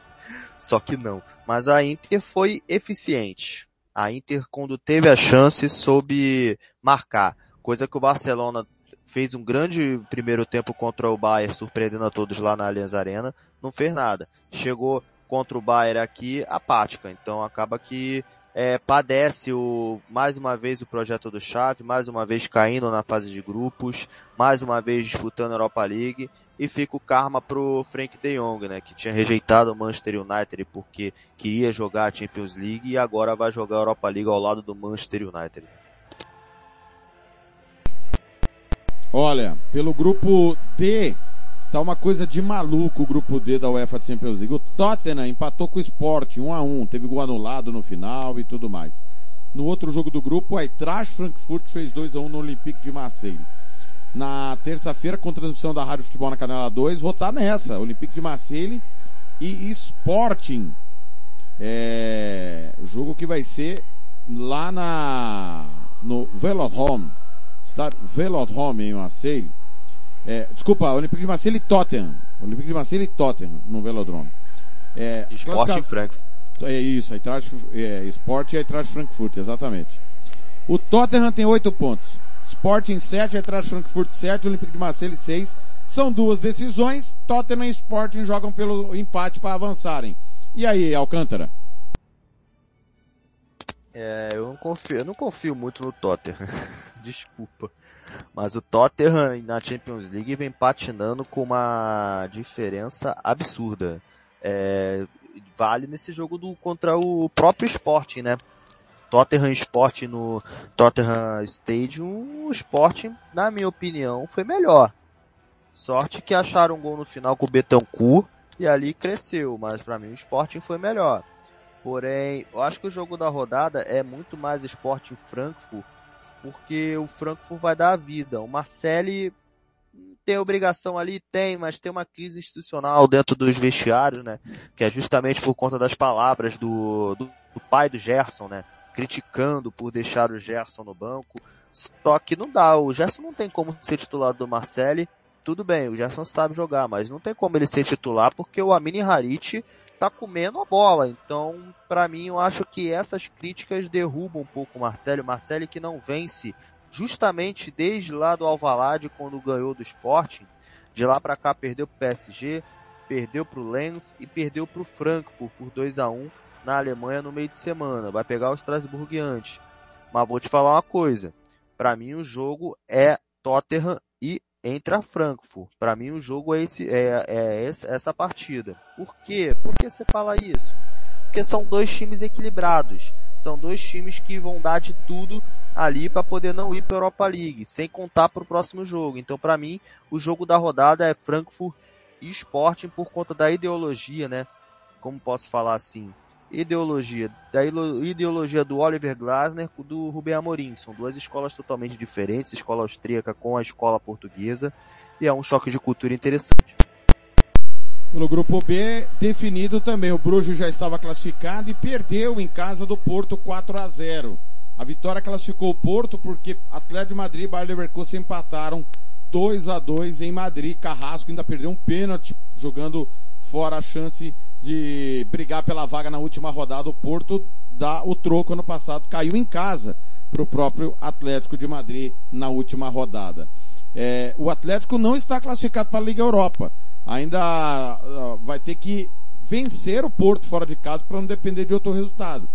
Só que não. Mas a Inter foi eficiente. A Inter, quando teve a chance, soube marcar. Coisa que o Barcelona fez um grande primeiro tempo contra o Bayern, surpreendendo a todos lá na Allianz Arena. Não fez nada. Chegou contra o Bayern aqui apática. Então acaba que é, padece o, mais uma vez o projeto do Chave, mais uma vez caindo na fase de grupos, mais uma vez disputando a Europa League e fica o karma pro Frank de Jong, né, que tinha rejeitado o Manchester United porque queria jogar a Champions League e agora vai jogar a Europa League ao lado do Manchester United. Olha, pelo grupo D, Tá uma coisa de maluco o grupo D da UEFA Champions League. O Tottenham empatou com o Sport 1 a 1 teve gol anulado no final e tudo mais. No outro jogo do grupo, o Eintracht Frankfurt fez 2 a 1 no Olympique de Marseille. Na terça-feira, com transmissão da Rádio Futebol na Canela 2, vou estar nessa. Olympique de Marseille e Sporting. É, jogo que vai ser lá na, no Velodrome. Estar Velodrome em Marseille. É, desculpa, Olympique de Marseille e Tottenham. Olympique de Marseille e Tottenham no Velodrome. É, Sport em Frankfurt. É isso, traz, é, Sport e Frankfurt, exatamente. O Tottenham tem 8 pontos. Sport em 7, aí traz Frankfurt 7, Olympique de Marseille 6. São duas decisões. Tottenham e Sporting jogam pelo empate para avançarem. E aí, Alcântara? É, eu não confio, eu não confio muito no Tottenham. [LAUGHS] Desculpa. Mas o Tottenham na Champions League vem patinando com uma diferença absurda. É, vale nesse jogo do contra o próprio Sporting, né? Tottenham Sporting no Tottenham Stadium, o Sporting, na minha opinião, foi melhor. Sorte que acharam um gol no final com o Betancourt e ali cresceu, mas para mim o Sporting foi melhor. Porém, eu acho que o jogo da rodada é muito mais Sporting Frankfurt, porque o Frankfurt vai dar a vida. O Marcelli tem obrigação ali? Tem, mas tem uma crise institucional dentro dos vestiários, né? Que é justamente por conta das palavras do, do, do pai do Gerson, né? Criticando por deixar o Gerson no banco. Só que não dá, o Gerson não tem como ser titular do Marcelli. Tudo bem, o Gerson sabe jogar, mas não tem como ele ser titular porque o Amini Harit tá comendo a bola. Então, para mim, eu acho que essas críticas derrubam um pouco o Marcelo. Marcelo que não vence justamente desde lá do Alvalade, quando ganhou do Sporting. De lá para cá perdeu pro PSG, perdeu pro Lens e perdeu pro Frankfurt por 2 a 1 na Alemanha no meio de semana. Vai pegar o Strasbourg antes. Mas vou te falar uma coisa. Para mim o jogo é Tottenham e entre a Frankfurt. Para mim o jogo é, esse, é, é essa partida. Por quê? Por que você fala isso? Porque são dois times equilibrados. São dois times que vão dar de tudo ali para poder não ir para Europa League, sem contar para o próximo jogo. Então, para mim, o jogo da rodada é Frankfurt e Sporting por conta da ideologia, né? Como posso falar assim? Ideologia, da ideologia do Oliver Glasner do Rubem Amorim. São duas escolas totalmente diferentes, escola austríaca com a escola portuguesa, e é um choque de cultura interessante. Pelo grupo B, definido também, o Bruges já estava classificado e perdeu em casa do Porto 4 a 0. A vitória classificou o Porto porque Atlético de Madrid e Bayer Leverkusen empataram 2 a 2 em Madrid. Carrasco ainda perdeu um pênalti jogando fora a chance de brigar pela vaga na última rodada. O Porto dá o troco ano passado, caiu em casa para o próprio Atlético de Madrid na última rodada. É, o Atlético não está classificado para a Liga Europa. Ainda uh, vai ter que vencer o Porto fora de casa para não depender de outro resultado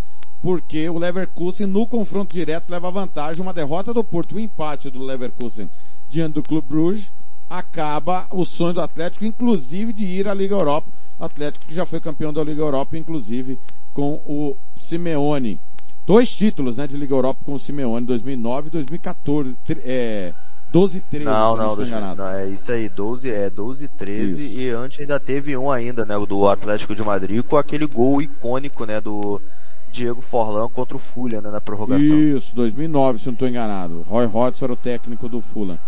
porque o Leverkusen no confronto direto leva vantagem, uma derrota do Porto, um empate do Leverkusen diante do Clube Bruges, acaba o sonho do Atlético, inclusive de ir à Liga Europa, Atlético que já foi campeão da Liga Europa, inclusive com o Simeone. Dois títulos, né, de Liga Europa com o Simeone, 2009 e 2014, é, 12 13, não, não, não, não, é isso aí, 12, é 12 13 isso. e antes ainda teve um ainda, né, do Atlético de Madrid com aquele gol icônico, né, do Diego Forlan contra o Fulham né, na prorrogação. Isso, 2009, se não estou enganado. Roy Hodgson era o técnico do Fulham.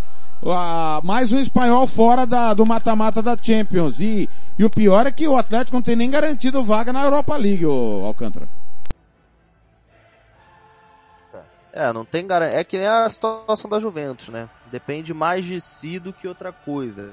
Ah, mais um espanhol fora da, do mata-mata da Champions. E, e o pior é que o Atlético não tem nem garantido vaga na Europa League, o Alcântara. É, não tem garantia. É que nem a situação da Juventus, né? Depende mais de si do que outra coisa.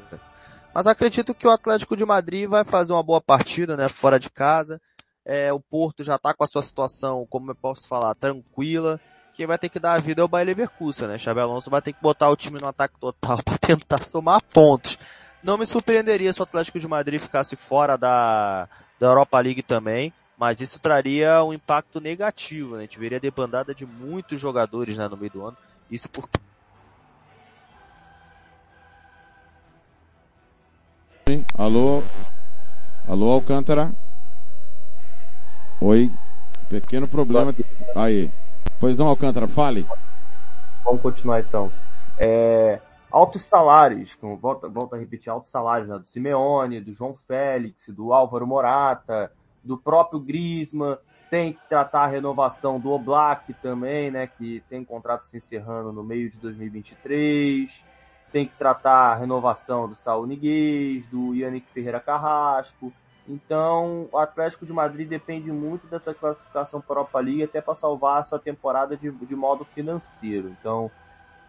Mas acredito que o Atlético de Madrid vai fazer uma boa partida, né? Fora de casa. É, o Porto já está com a sua situação, como eu posso falar, tranquila. Quem vai ter que dar a vida é o Bayer Leverkusen, né? Xabi Alonso vai ter que botar o time no ataque total [LAUGHS] para tentar somar pontos. Não me surpreenderia se o Atlético de Madrid ficasse fora da, da Europa League também, mas isso traria um impacto negativo, né? A gente veria debandada de muitos jogadores né, no meio do ano. Isso porque Alô? Alô, Alcântara? Oi, pequeno problema. Aí. Pois não, Alcântara, fale. Vamos continuar então. É, altos salários, volta, volta a repetir, altos salários né, do Simeone, do João Félix, do Álvaro Morata, do próprio Grisman, tem que tratar a renovação do Oblak também, né, que tem contrato se encerrando no meio de 2023, tem que tratar a renovação do Saul Niguez, do Yannick Ferreira Carrasco, então, o Atlético de Madrid depende muito dessa classificação para a Europa League até para salvar a sua temporada de, de modo financeiro. Então,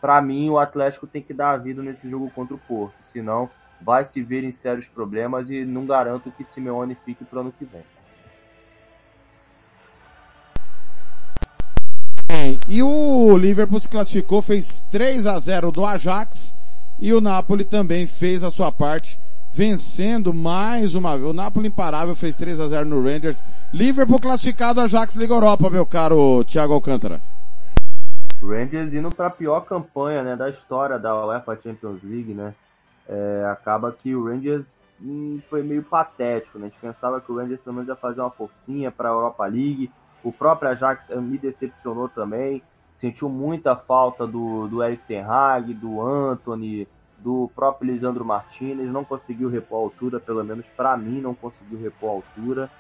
para mim, o Atlético tem que dar a vida nesse jogo contra o Porto, senão vai se ver em sérios problemas e não garanto que Simeone fique para o ano que vem. E o Liverpool se classificou, fez 3 a 0 do Ajax e o Napoli também fez a sua parte vencendo mais uma vez. O Napoli imparável fez 3 a 0 no Rangers. Liverpool classificado, Ajax Liga Europa, meu caro Thiago Alcântara. Rangers indo para a pior campanha né, da história da UEFA Champions League, né? É, acaba que o Rangers hum, foi meio patético, né? A gente pensava que o Rangers pelo menos ia fazer uma forcinha para a Europa League. O próprio Ajax eh, me decepcionou também. Sentiu muita falta do, do Eric Ten Hag, do Anthony, do próprio Lisandro Martinez. Não conseguiu repor a altura, pelo menos para mim, não conseguiu repor a altura.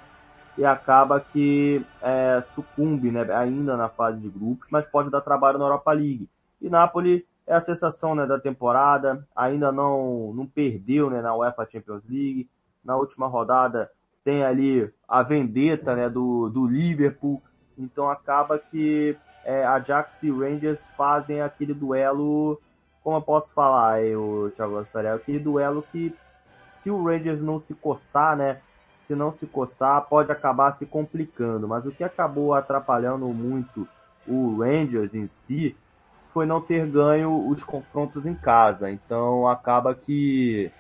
E acaba que é, sucumbe né, ainda na fase de grupos, mas pode dar trabalho na Europa League. E Napoli é a sensação né, da temporada, ainda não, não perdeu né, na UEFA Champions League. Na última rodada tem ali a vendetta né, do, do Liverpool, então acaba que é, Ajax e Rangers fazem aquele duelo, como eu posso falar, eu, Thiago Astarel, aquele duelo que se o Rangers não se coçar, né, se não se coçar, pode acabar se complicando, mas o que acabou atrapalhando muito o Rangers em si foi não ter ganho os confrontos em casa, então acaba que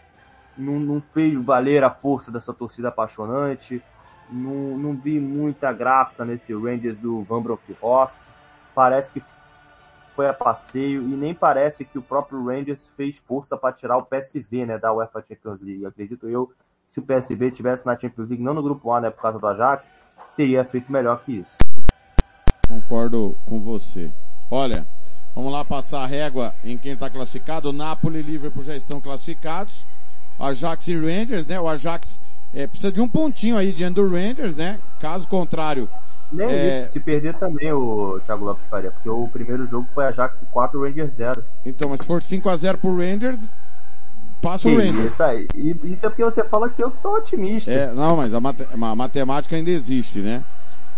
não, não fez valer a força dessa torcida apaixonante. Não, não vi muita graça nesse Rangers do Van Bronckhorst. Parece que foi a passeio e nem parece que o próprio Rangers fez força para tirar o PSV né, da UEFA Champions League. Acredito eu, se o PSV tivesse na Champions League, não no grupo A, né, por causa do Ajax, teria feito melhor que isso. Concordo com você. Olha, vamos lá passar a régua em quem está classificado. Napoli e Liverpool já estão classificados. Ajax e Rangers, né? O Ajax é, precisa de um pontinho aí diante do Rangers, né? Caso contrário. Nem é... isso, se perder também o Thiago Lopes Faria, porque o primeiro jogo foi Ajax 4, Rangers 0. Então, mas se for 5x0 pro Rangers, passa Sim, o Rangers. Isso aí. Isso é porque você fala que eu sou otimista. É, não, mas a, mate a matemática ainda existe, né?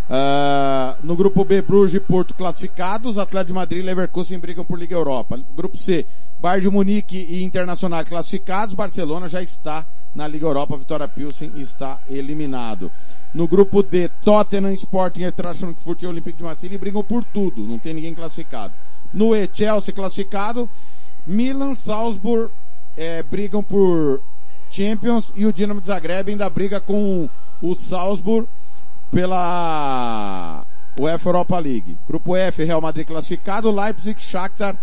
Uh, no grupo B, Bruges e Porto classificados, Atlético de Madrid e Leverkusen brigam por Liga Europa. Grupo C, Bayern de Munique e Internacional classificados, Barcelona já está na Liga Europa, Vitória Pilsen está eliminado. No grupo D, Tottenham, Sporting, Eintracht Frankfurt e Olympique de Marseille brigam por tudo, não tem ninguém classificado. No E, Chelsea classificado, Milan, Salzburg é, brigam por Champions e o Dinamo de Zagreb ainda briga com o Salzburg pela UEFA Europa League. Grupo F, Real Madrid classificado, Leipzig, Shakhtar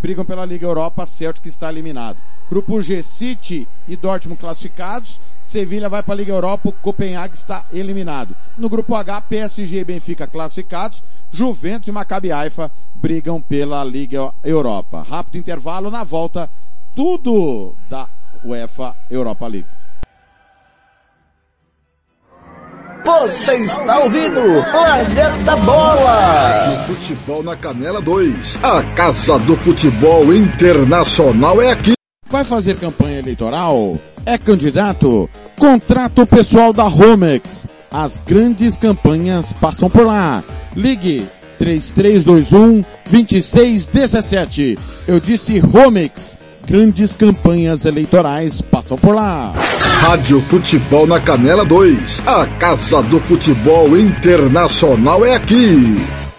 brigam pela Liga Europa, Celtic está eliminado. Grupo G, City e Dortmund classificados, Sevilha vai para a Liga Europa, Copenhague está eliminado. No grupo H, PSG e Benfica classificados, Juventus e Maccabi Haifa brigam pela Liga Europa. Rápido intervalo, na volta, tudo da UEFA Europa League. Você está ouvindo Planeta Bola. O futebol na Canela 2. A Casa do Futebol Internacional é aqui. Vai fazer campanha eleitoral? É candidato? Contrato pessoal da Romex. As grandes campanhas passam por lá. Ligue 3321 2617. Eu disse Romex grandes campanhas eleitorais passam por lá. Rádio Futebol na Canela 2. A Casa do Futebol Internacional é aqui.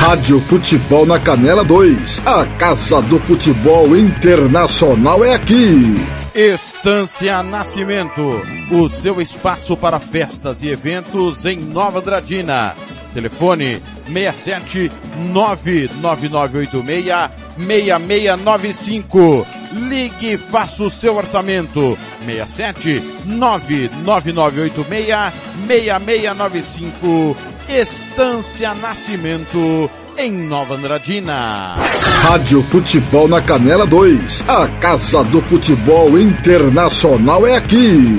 Rádio Futebol na Canela 2. A Casa do Futebol Internacional é aqui. Estância Nascimento, o seu espaço para festas e eventos em Nova Andradina. Telefone 67 99986 6695. Ligue e faça o seu orçamento. 67 99986 6695. Estância Nascimento em Nova Andradina. Rádio Futebol na Canela 2. A Casa do Futebol Internacional é aqui.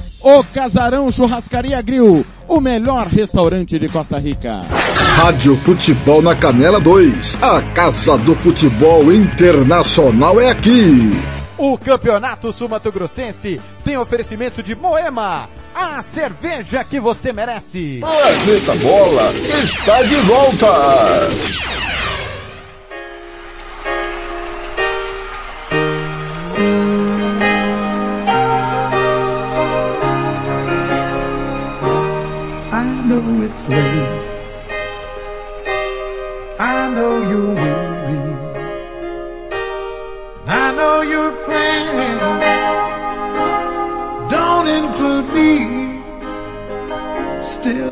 O Casarão Churrascaria Grill, o melhor restaurante de Costa Rica. Rádio Futebol na Canela 2. A Casa do Futebol Internacional é aqui. O Campeonato Sumato Grossense tem oferecimento de Moema, a cerveja que você merece. Planeta Bola está de volta. It's. I know you're weary. And I know your plans don't include me. Still.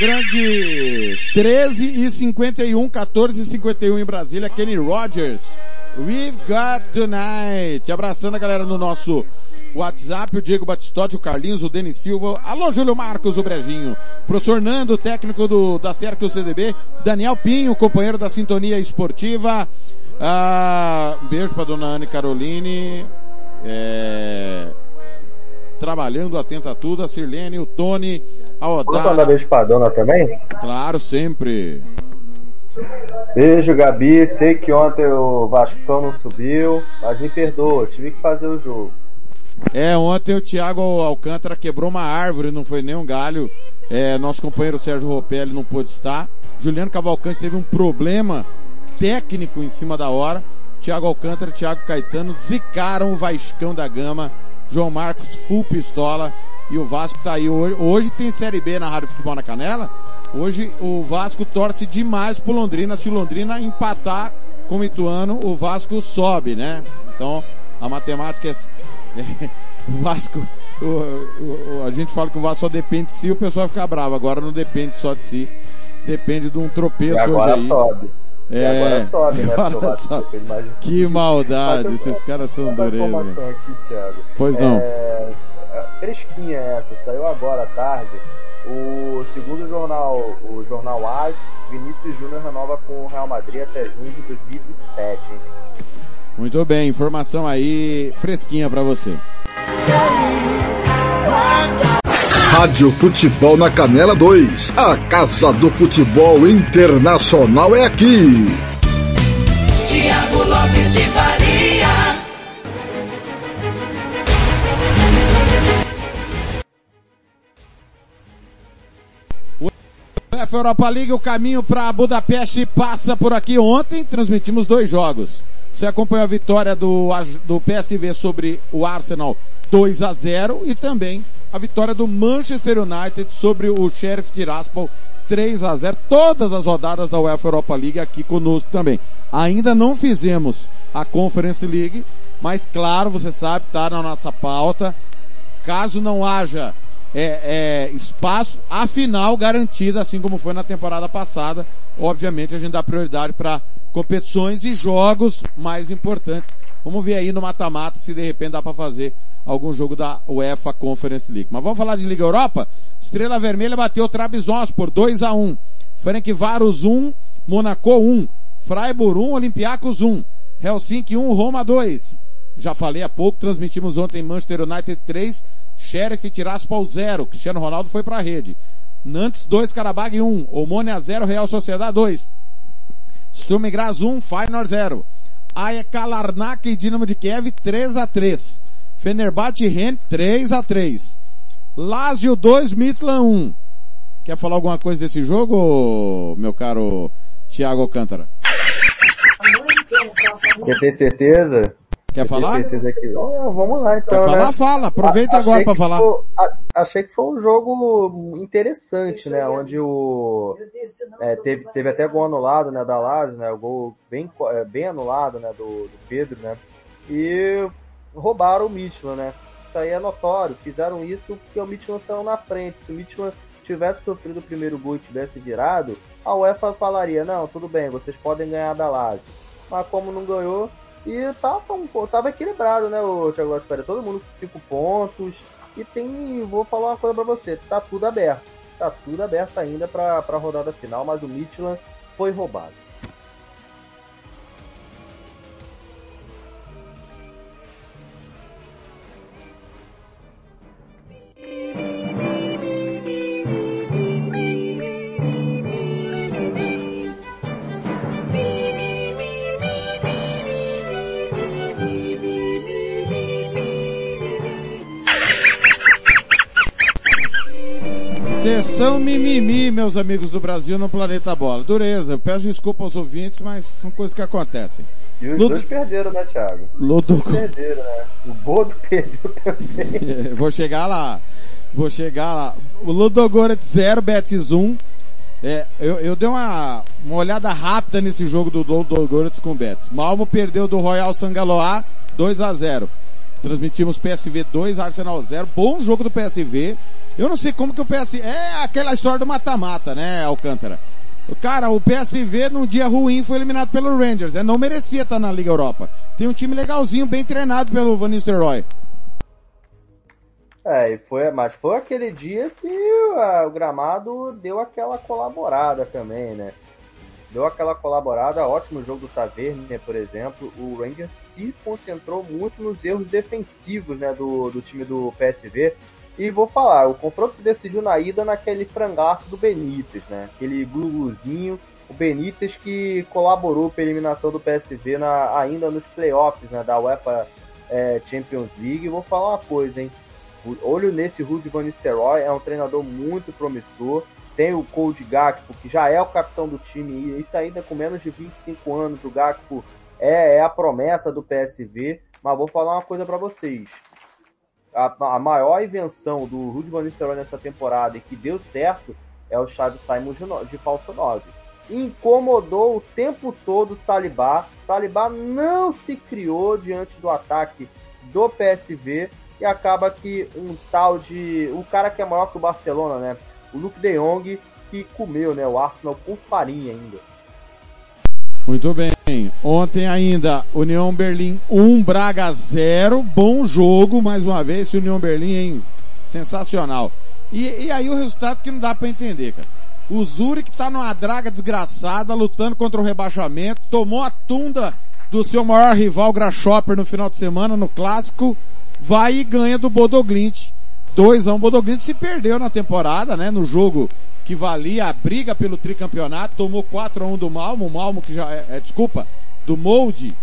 Grande 13 e 51, 14 e 51 em Brasília, Kenny Rogers. We've got tonight. Abraçando a galera no nosso WhatsApp, o Diego Batistotti, o Carlinhos, o Denis Silva. Alô, Júlio Marcos, o Brejinho. Professor Nando, técnico do, da Cerco CDB. Daniel Pinho, companheiro da Sintonia Esportiva. Ah, beijo pra dona Anne Caroline. É, trabalhando, atenta a tudo. A Sirlene, o Tony, a mandar Odara. beijo pra dona também? Claro, sempre. Beijo, Gabi. Sei que ontem o Vascão não subiu, mas me perdoa, tive que fazer o jogo. É, ontem o Thiago Alcântara quebrou uma árvore, não foi nem um galho. É, nosso companheiro Sérgio Ropelli não pôde estar. Juliano Cavalcante teve um problema técnico em cima da hora. Thiago Alcântara Thiago Caetano zicaram o Vascão da Gama. João Marcos full pistola. E o Vasco tá aí hoje. Hoje tem Série B na Rádio Futebol na Canela. Hoje o Vasco torce demais pro Londrina. Se o Londrina empatar com o Ituano, o Vasco sobe, né? Então, a matemática é, [LAUGHS] o Vasco, o, o- a gente fala que o Vasco só depende de si, o pessoal fica bravo. Agora não depende só de si. Depende de um tropeço E agora hoje aí. sobe. E É, agora sobe, né? [LAUGHS] agora sobe. mais. Que maldade, Mas esses caras são dureza. Pois não. É, fresquinha essa, saiu agora à tarde. O segundo jornal, o jornal AS, Vinícius Júnior renova com o Real Madrid até junho de 2027, hein? Muito bem, informação aí fresquinha pra você. Rádio Futebol na Canela 2. A Casa do Futebol Internacional é aqui. Tiago Lopes de Faria. UEFA Europa League, o caminho para Budapeste passa por aqui. Ontem transmitimos dois jogos. Você acompanhou a vitória do, do PSV sobre o Arsenal 2 a 0 e também a vitória do Manchester United sobre o Sheriff Tiraspol 3 a 0. Todas as rodadas da UEFA Europa League aqui conosco também. Ainda não fizemos a Conference League, mas claro, você sabe, tá na nossa pauta. Caso não haja é, é, espaço, a final garantida, assim como foi na temporada passada. Obviamente a gente dá prioridade para competições e jogos mais importantes. Vamos ver aí no mata-mata se de repente dá para fazer algum jogo da UEFA Conference League. Mas vamos falar de Liga Europa? Estrela Vermelha bateu Trabzonspor 2 a 1. Frank Varos 1, Monaco 1, Freiburg 1, Olympiacos 1, Helsinki 1, Roma 2. Já falei há pouco, transmitimos ontem Manchester United 3, Sheriff Tiraspol 0, Cristiano Ronaldo foi para a rede. Nantes 2, Karabag 1, Omônia 0, Real Sociedade 2. Sturm Graz 1, Feyenoord 0. AEK Larnaca e Dinamo de Kiev 3 a 3. Fenerbahçe e Rennes 3 a 3. Lazio 2, Midland 1. Quer falar alguma coisa desse jogo, meu caro Thiago Alcântara? Você tem certeza? Quer Você falar? Que... Oh, vamos lá então, Quer falar? né? Fala. Aproveita A- agora que falar. foi- a- achei que foi um jogo interessante, né? Onde o é, teve, teve até gol anulado, né, da Lazio, né? O gol bem, é, bem anulado, né, do, do Pedro, né? E roubaram o Michelin, né? Isso aí é notório. Fizeram isso porque o Michelin saiu na frente. Se o Michelin tivesse sofrido o primeiro gol e tivesse virado, a UEFA falaria, não, tudo bem, vocês podem ganhar da Lazio. Mas como não ganhou, e tava, um, tava equilibrado, né, o Thiago Gaspari? Todo mundo com cinco pontos. E tem, vou falar uma coisa pra você, tá tudo aberto. tá tudo aberto ainda para a rodada final, mas o Midland foi roubado. Sessão mimimi, meus amigos do Brasil no Planeta Bola. Dureza, eu peço desculpa aos ouvintes, mas são coisas que acontecem. E os Ludo- dois perderam, né, Thiago? Ludo- perderam, né? O Bodo [LAUGHS] perdeu também. [LAUGHS] É, Vou chegar lá. Vou chegar lá. O Ludogorets 0, Betis 1. É, eu, eu dei uma, uma olhada rápida nesse jogo do Ludogorets com o Betis. Malmo perdeu do Royal Sangaloa 2 a 0. Transmitimos PSV 2, Arsenal 0. Bom jogo do PSV. Eu não sei como que o PSV... É aquela história do mata-mata, né, Alcântara? Cara, o PSV num dia ruim foi eliminado pelo Rangers. né? Não merecia estar na Liga Europa. Tem um time legalzinho, bem treinado pelo Van Nistelrooy. É, e foi, mas foi aquele dia que ah, o gramado deu aquela colaborada também, né? Deu aquela colaborada, ótimo jogo do Tavernier, por exemplo. O Rangers se concentrou muito nos erros defensivos, né, do, do time do PSV. E vou falar, o confronto se decidiu na ida naquele frangaço do Benítez, né? Aquele gluguzinho, o Benítez que colaborou para a eliminação do PSV na, ainda nos playoffs, né, da UEFA eh, Champions League. E vou falar uma coisa, hein? Olho nesse Rudy Van Nistelrooy, é um treinador muito promissor. Tem o Cold Gakpo, que já é o capitão do time, e isso ainda com menos de 25 anos. O Gakpo é, é a promessa do PSV. Mas vou falar uma coisa para vocês. A, a maior invenção do Rudy Van Nistelrooy nessa temporada e que deu certo é o Xavi Simons de, de falso 9. Incomodou o tempo todo Salibá. Salibá não se criou diante do ataque do PSV e acaba que um tal de. O cara que é maior que o Barcelona, né? O Luke de Jong, que comeu né, o Arsenal com farinha ainda. Muito bem. Ontem ainda, União Berlim 1, Braga 0. Bom jogo, mais uma vez, União Berlim, hein? Sensacional. E, e aí o resultado que não dá pra entender, cara. O Zurich tá numa draga desgraçada, lutando contra o rebaixamento, tomou a tunda do seu maior rival, Grasshopper, no final de semana, no clássico, vai e ganha do Bodoglint. 2 a 1 Bodoglint se perdeu na temporada, né, no jogo que valia a briga pelo tricampeonato, tomou 4 a 1 do Malmo, o Malmo que já é, é, desculpa, do Molde,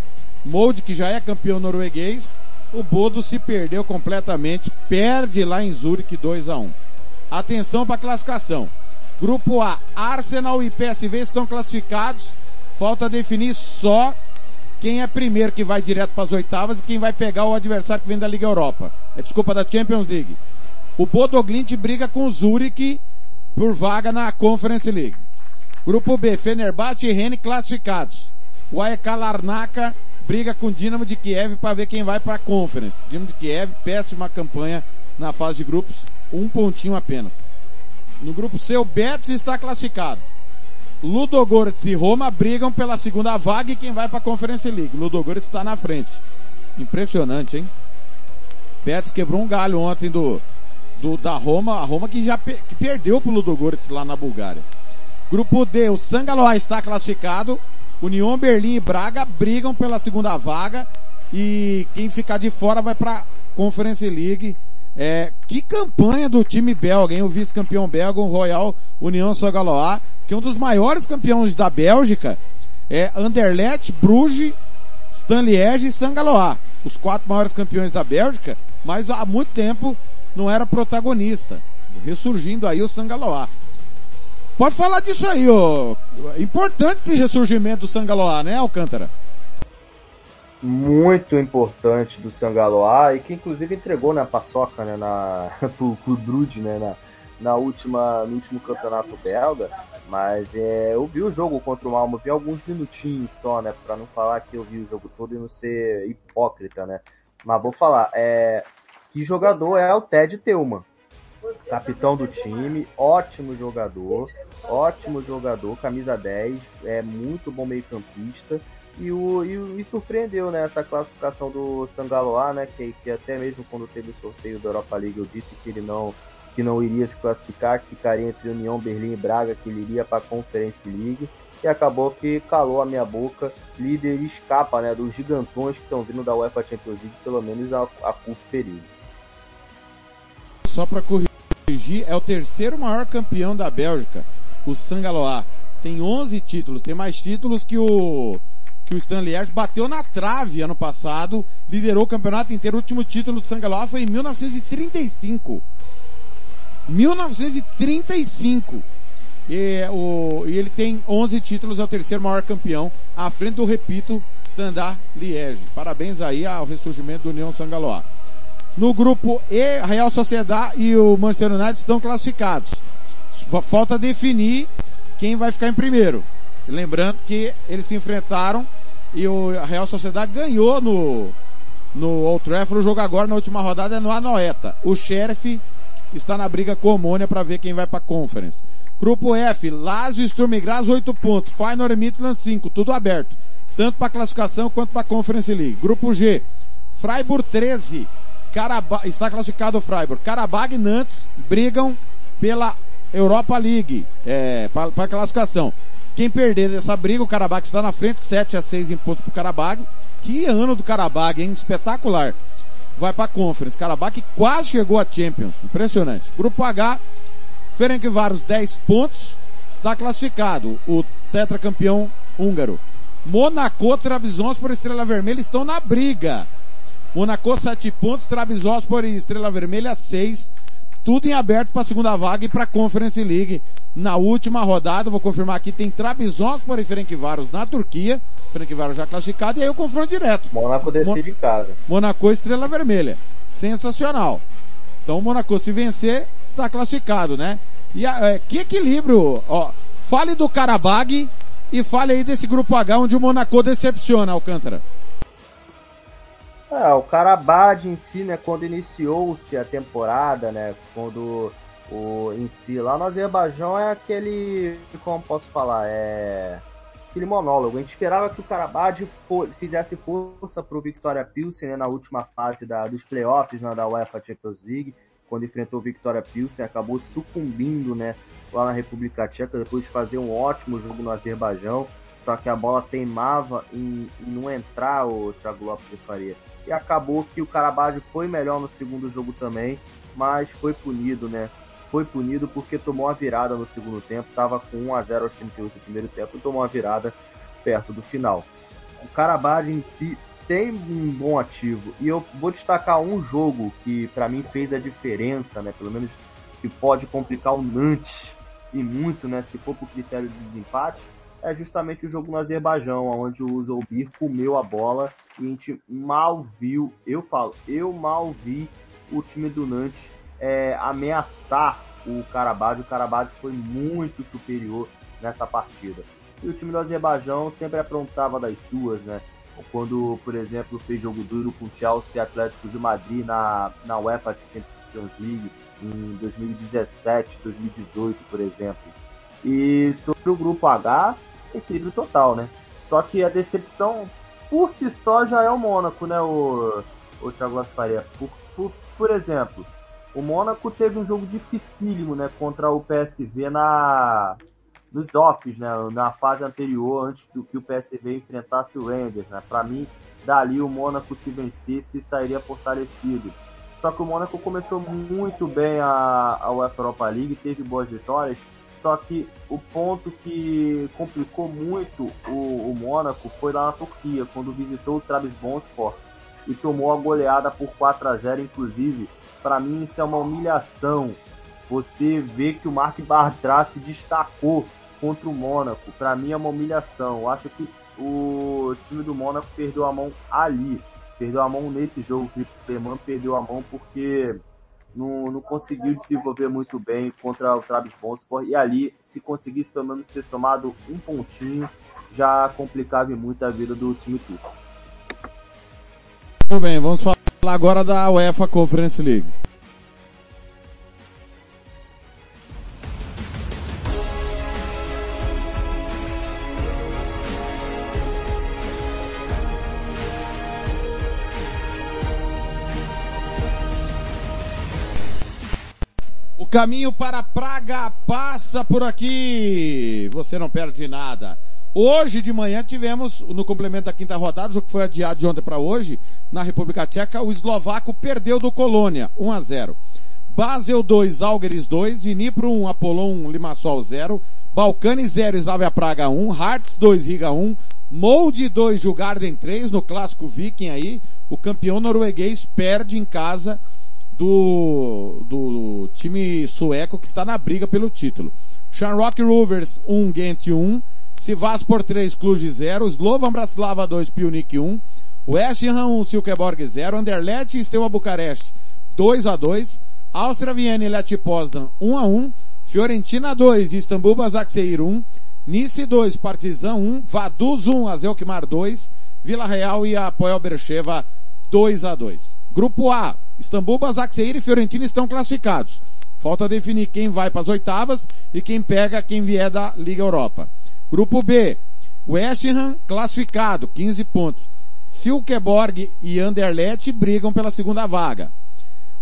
Molde que já é campeão norueguês, o Bodo se perdeu completamente, perde lá em Zurich 2 a 1. Atenção para a classificação. Grupo A, Arsenal e PSV estão classificados. Falta definir só quem é primeiro que vai direto para as oitavas e quem vai pegar o adversário que vem da Liga Europa. É desculpa da Champions League. O Bodoglint briga com o Zurich por vaga na Conference League. Grupo B, Fenerbahçe e Rennes classificados. O AEK Larnaca briga com o Dinamo de Kiev para ver quem vai para a Conference. Dinamo de Kiev, péssima campanha na fase de grupos, um pontinho apenas. No grupo C, o Betis está classificado. Ludogorets e Roma brigam pela segunda vaga e quem vai para a Conference League. Ludogorets está na frente. Impressionante, hein? Betis quebrou um galho ontem do, do da Roma, a Roma que já pe- que perdeu pro Ludogorets lá na Bulgária. Grupo D, o Sangaloa está classificado. União Berlim e Braga brigam pela segunda vaga e quem ficar de fora vai para Conference League. É, que campanha do time belga, hein? O vice-campeão belga, o Royal União Sangaloa, que é um dos maiores campeões da Bélgica, é Anderlecht, Bruges, Stanliège e Sangaloa. Os quatro maiores campeões da Bélgica, mas há muito tempo não era protagonista. Ressurgindo aí o Sangaloa. Pode falar disso aí, ô. Importante esse ressurgimento do Sangaloa, né, Alcântara? Muito importante do Sangaloa e que inclusive entregou na paçoca, né, na, [LAUGHS] pro, pro Drude, né, na, na última, no último campeonato belga. Mas é, eu vi o jogo contra o Malmo, vi alguns minutinhos só, né, pra não falar que eu vi o jogo todo e não ser hipócrita, né. Mas vou falar, é, que jogador é o Ted Teuman. Capitão do time, ótimo jogador, ótimo jogador, camisa 10, é muito bom meio campista. E, o, e, e surpreendeu né, essa classificação do Sangaloa, né? Que, que até mesmo quando teve o sorteio da Europa League eu disse que ele não, que não iria se classificar, que ficaria entre União Berlim e Braga, que ele iria para a Conference League. E acabou que calou a minha boca. Líder escapa né, dos gigantões que estão vindo da UEFA Champions League, pelo menos a, a curto período. Só para corrigir, é o terceiro maior campeão da Bélgica, o Sangaloa. Tem 11 títulos, tem mais títulos que o que o Stanley Liège bateu na trave ano passado, liderou o campeonato inteiro. O último título do Sangaloa foi em 1935. 1935. E, o, e ele tem 11 títulos, é o terceiro maior campeão, à frente do, repito, Standard Liège. Parabéns aí ao ressurgimento do União Sangaloa. No grupo E, Real Sociedade e o Manchester United estão classificados. Falta definir quem vai ficar em primeiro. Lembrando que eles se enfrentaram e o Real Sociedade ganhou no, no Old Trafford. O jogo agora na última rodada é no Anoeta. O Sheriff está na briga com o Mônia para ver quem vai para a Conference. Grupo F, Lazio e Sturm Graz 8 pontos, Feyenoord Midland 5, tudo aberto. Tanto para classificação quanto para Conference League. Grupo G, Freiburg 13, Caraba está classificado o Freiburg. Karabag e Nantes brigam pela Europa League, é, para classificação. Quem perder dessa briga, o Karabag está na frente, 7 a 6 em pontos pro Karabag. Que ano do Karabag, hein? Espetacular. Vai para a Conference. Karabag quase chegou a Champions. Impressionante. Grupo H, Ferencváros 10 pontos, está classificado o tetracampeão húngaro. Monaco, Trabzonspor e Estrela Vermelha estão na briga. Monaco 7 pontos, Trabzonspor e Estrela Vermelha 6. Tudo em aberto para a segunda vaga e para a Conference League. Na última rodada, vou confirmar aqui, tem Trabzonspor e Ferencváros na Turquia. Ferencváros já classificado e aí o confronto direto. Monaco decide em casa. Monaco Estrela Vermelha. Sensacional. Então o Monaco se vencer, está classificado, né? E a, é, que equilíbrio, ó. Fale do Karabag e fale aí desse grupo H onde o Monaco decepciona, Alcântara. É, o Karabag em si, né, quando iniciou-se a temporada, né, quando o em si lá no Azerbaijão é aquele, como posso falar, é aquele monólogo. A gente esperava que o Karabag fizesse força para o Victoria Pilsen né, na última fase da, dos playoffs né, da UEFA Champions League, quando enfrentou o Victoria Pilsen, acabou sucumbindo né, lá na República Tcheca depois de fazer um ótimo jogo no Azerbaijão. Só que a bola teimava em, em não entrar o Thiago Lopes de Faria. E acabou que o Karabag foi melhor no segundo jogo também, mas foi punido, né? foi punido porque tomou a virada no segundo tempo, estava com 1 a 0 aos 38 do primeiro tempo e tomou a virada perto do final. O Karabaj em si tem um bom ativo e eu vou destacar um jogo que para mim fez a diferença, né? Pelo menos que pode complicar o Nantes e muito, né? Se for por critério de desempate, é justamente o jogo no Azerbaijão, onde o Zolbir comeu a bola e a gente mal viu, eu falo, eu mal vi o time do Nantes é, ameaçar o Karabakh. O Karabakh foi muito superior nessa partida. E o time do Azerbaijão sempre aprontava das suas, né? Quando, por exemplo, fez jogo duro com o Chelsea Atlético de Madrid na, na UEFA Champions League em 2017, 2018, por exemplo. E sobre o grupo H, equilíbrio total, né? Só que a decepção por si só já é o Mônaco, né, o, o Thiago Faria? Por, por, por exemplo, o Mônaco teve um jogo dificílimo, né, contra o PSV na nos offs, né, na fase anterior, antes que, que o PSV enfrentasse o Rangers, né? Para mim, dali o Mônaco se vencesse sairia fortalecido. Só que o Mônaco começou muito bem a, a UEFA Europa League, teve boas vitórias, só que o ponto que complicou muito o, o Mônaco foi lá na Turquia, quando visitou o Trabzonspor e tomou a goleada por 4 a 0 inclusive para mim isso é uma humilhação. Você vê que o Mark Bartra se destacou contra o Mônaco. Para mim é uma humilhação. Eu acho que o time do Mônaco perdeu a mão ali. Perdeu a mão nesse jogo. O Clipperman perdeu a mão porque não, não conseguiu desenvolver muito bem contra o Trabzonspor. E ali, se conseguisse pelo menos ter somado um pontinho, já complicava muito a vida do time turco. Muito bem, vamos falar agora da UEFA Conference League. Caminho para Praga passa por aqui. Você não perde nada. Hoje de manhã tivemos, no complemento da quinta rodada, o jogo que foi adiado de ontem para hoje, na República Tcheca, o eslovaco perdeu do Colônia, 1 a 0. Basel 2, Algeris 2, Dnipro 1, Apolon 1, Limassol 0, Balcani 0, Slavia Praga 1, Hearts 2, Riga 1, Molde 2, Jugarden 3, no clássico Viking aí, o campeão norueguês perde em casa do, do time sueco que está na briga pelo título. Shamrock Rovers 1, Gent 1, Sivaspor 3, Cluj 0, Slovan Bratislava 2, Pionik 1, West Ham 1, Silkeborg 0, Anderlecht e Steaua Bucareste 2 a 2, Áustria Viena e Leti Poznan 1 a 1, Fiorentina 2, Istambul Basaksehir 1, Nice 2, Partizan 1, Vaduz 1, Azelkmar 2, Vila Real e Apoel Bercheva 2 a 2. Grupo A, Istambul Basaksehir e Fiorentina estão classificados. Falta definir quem vai para as oitavas e quem pega quem vier da Liga Europa. Grupo B, West Ham classificado, 15 pontos. Silkeborg e Anderlecht brigam pela segunda vaga.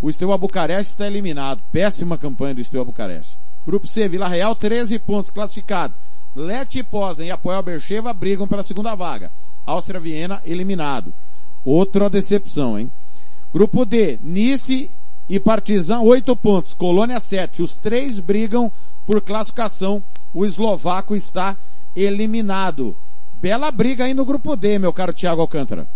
O Steaua Bucareste está eliminado. Péssima campanha do Steaua Bucareste. Grupo C, Vila Real, 13 pontos, classificado. Leti Poznan e Apoel Bercheva brigam pela segunda vaga. Áustria Viena, eliminado. Outra decepção, hein? Grupo D, Nice e Partizan, 8 pontos. Colônia, 7. Os três brigam por classificação. O eslovaco está eliminado. Bela briga aí no grupo D, meu caro Thiago Alcântara.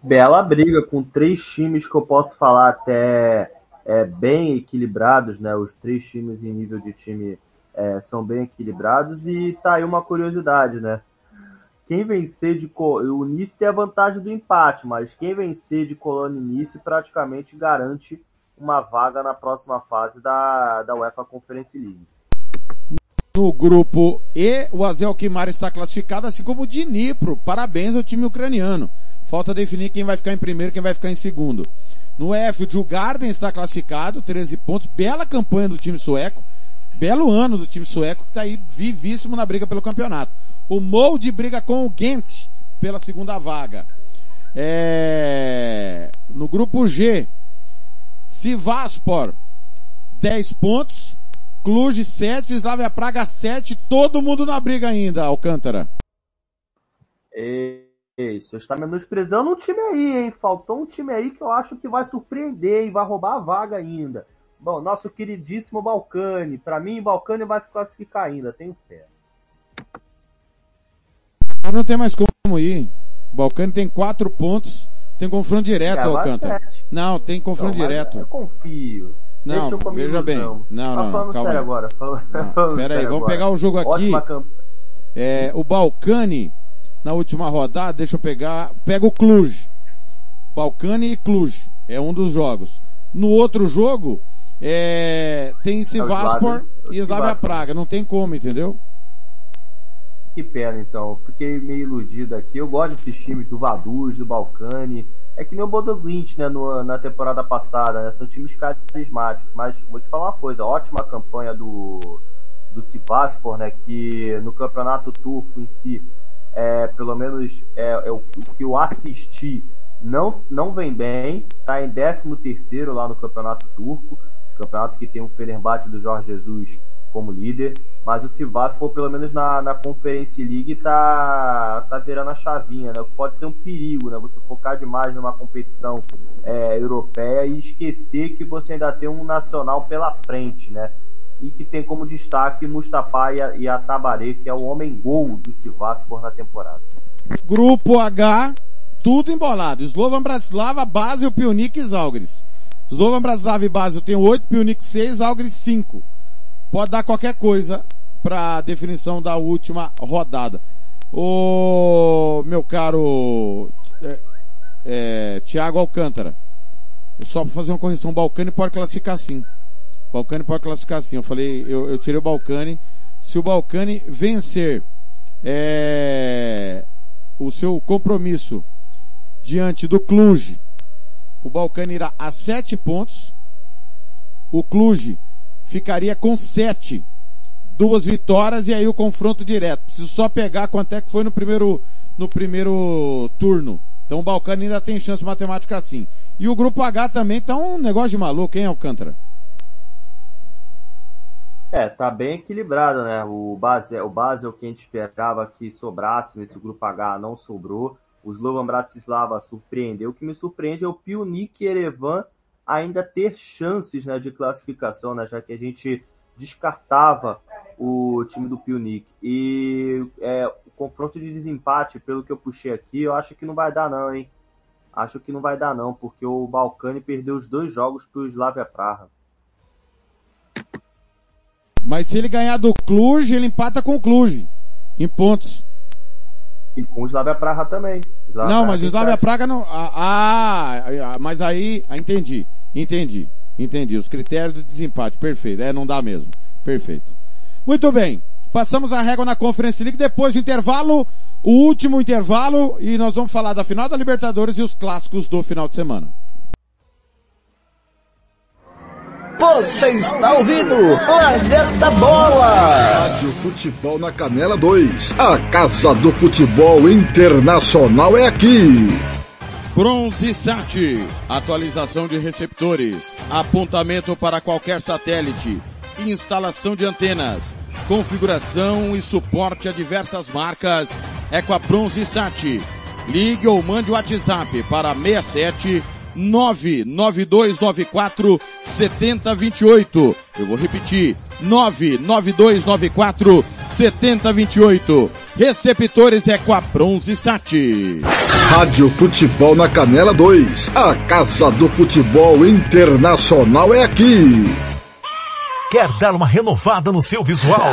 Bela briga com três times que eu posso falar até é, bem equilibrados, né? Os três times em nível de time é, são bem equilibrados e tá aí uma curiosidade, né? Quem vencer de o Nice tem a vantagem do empate, mas quem vencer de Colônia e Nice praticamente garante uma vaga na próxima fase da, da UEFA Conference League. No grupo E, o Azel Kimar está classificado, assim como o Dnipro. Parabéns ao time ucraniano. Falta definir quem vai ficar em primeiro, quem vai ficar em segundo. No F, o Djurgården está classificado, 13 pontos. Bela campanha do time sueco. Belo ano do time sueco que está aí vivíssimo na briga pelo campeonato. O Molde briga com o Ghent pela segunda vaga. É... No grupo G, Sivaspor, 10 pontos. Cluj 7, Slavia Praga 7, todo mundo na briga ainda, Alcântara. Ei, você está menosprezando um time aí, hein? Faltou um time aí que eu acho que vai surpreender e vai roubar a vaga ainda. Bom, nosso queridíssimo Balcani. Para mim, Balcani vai se classificar ainda, tenho fé. Não tem mais como ir. Balcani tem 4 pontos. Tem confronto direto, é, Alcântara. Não, tem confronto não, direto. Eu confio. Não, veja bem. Não, não, não. Calma sério aí. agora. Falando, [LAUGHS] Pera aí, vamos agora. pegar o jogo aqui. É, o Balcani, na última rodada, deixa eu pegar, pega o Cluj. Balcani e Cluj. É um dos jogos. No outro jogo, é, tem Sivaspor é e Slavia Praga. Não tem como, entendeu? Que pena, então. Fiquei meio iludido aqui. Eu gosto desses times do Vaduz, do Balcani. É que nem o Bodoglint, né, no, na temporada passada, né? São times carismáticos. Mas vou te falar uma coisa, ótima campanha do, do Sivaspor, né? Que no campeonato turco em si, é, pelo menos é, é o, o, que eu assisti, não, não vem bem. Tá em 13 terceiro lá no campeonato turco. Campeonato que tem o Fenerbahçe do Jorge Jesus como líder, mas o Sivaspor, pelo menos na, na Conference League, tá, tá virando a chavinha, né? Pode ser um perigo, né? Você focar demais numa competição é, europeia e esquecer que você ainda tem um nacional pela frente, né? E que tem como destaque Mustafa e a, Tabaré, que é o homem gol do Sivaspor na temporada. Grupo H, tudo embolado. Slovan Bratislava, Basel, Pionik e Zalgiris. Slovan Bratislava e Basel tem 8, Pionik 6, Zalgiris 5 pode dar qualquer coisa para definição da última rodada. O meu caro é, é, Tiago Alcântara, só para fazer uma correção, o Balcani pode classificar sim. O Balcani pode classificar sim. Eu falei, eu, eu tirei o Balcani. Se o Balcani vencer é, o seu compromisso diante do Cluj, o Balcani irá a sete pontos. O Cluj ficaria com sete. Duas vitórias e aí o confronto direto. Preciso só pegar quanto é que foi no primeiro, no primeiro turno. Então o Balcani ainda tem chance matemática assim. E o grupo H também tá um negócio de maluco, hein, Alcântara? É, tá bem equilibrado, né? O base, o base o que a gente esperava que sobrasse nesse grupo H, não sobrou. O Slovan Bratislava surpreendeu. O que me surpreende é o Pionic Erevan ainda ter chances né, de classificação, né, já que a gente descartava o time do Pionic. E é, o confronto de desempate, pelo que eu puxei aqui, eu acho que não vai dar não, hein? Acho que não vai dar não, porque o Balcani perdeu os dois jogos pro Slavia Praha. Mas se ele ganhar do Cluj, ele empata com o Cluj. Em pontos. E com o Slavia Praha também. Slavia não, mas o Slavia. Praga não. Ah, ah, mas aí, ah, entendi. Entendi. Entendi. Os critérios de desempate. Perfeito. É, não dá mesmo. Perfeito. Muito bem. Passamos a régua na Conference League. Depois do intervalo, o último intervalo, e nós vamos falar da final da Libertadores e os clássicos do final de semana. Você está ouvindo Planeta Bola. Rádio Futebol na Canela 2. A Casa do Futebol Internacional é aqui. Bronze Sat, atualização de receptores, apontamento para qualquer satélite, instalação de antenas, configuração e suporte a diversas marcas é com a Bronze Sat. Ligue ou mande o WhatsApp para 67 99294 7028. Eu vou repetir. 99294 7028. Receptores é com a Bronze Sat. Rádio Futebol na Canela 2. A Casa do Futebol Internacional é aqui. Quer dar uma renovada no seu visual?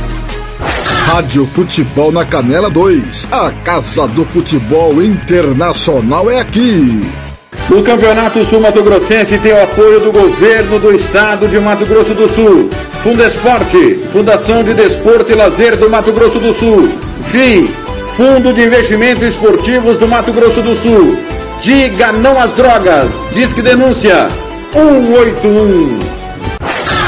Rádio Futebol na Canela 2. A Casa do Futebol Internacional é aqui. O Campeonato Sul Mato Grossense tem o apoio do governo do estado de Mato Grosso do Sul. Fundesporte, Fundação de Desporto e Lazer do Mato Grosso do Sul. FII, Fundo de Investimentos Esportivos do Mato Grosso do Sul. Diga não às drogas. Disque denúncia 181.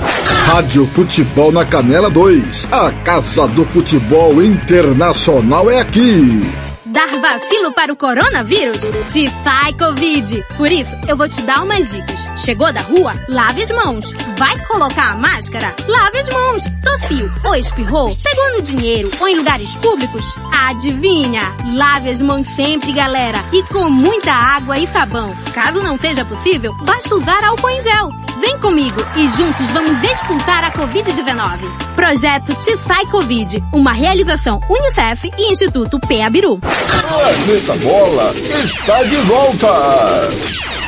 Rádio Futebol na Canela 2. A Casa do Futebol Internacional é aqui. Dar vacilo para o coronavírus? Te sai Covid. Por isso, eu vou te dar umas dicas. Chegou da rua? Lave as mãos. Vai colocar a máscara? Lave as mãos. Tossiu ou espirrou? Pegou no dinheiro ou em lugares públicos? Adivinha? Lave as mãos sempre, galera. E com muita água e sabão. Caso não seja possível, basta usar álcool em gel. Vem comigo e juntos vamos expulsar a Covid-19. Projeto Te Sai Covid, uma realização Unicef e Instituto Peabiru. Planeta Bola está de volta.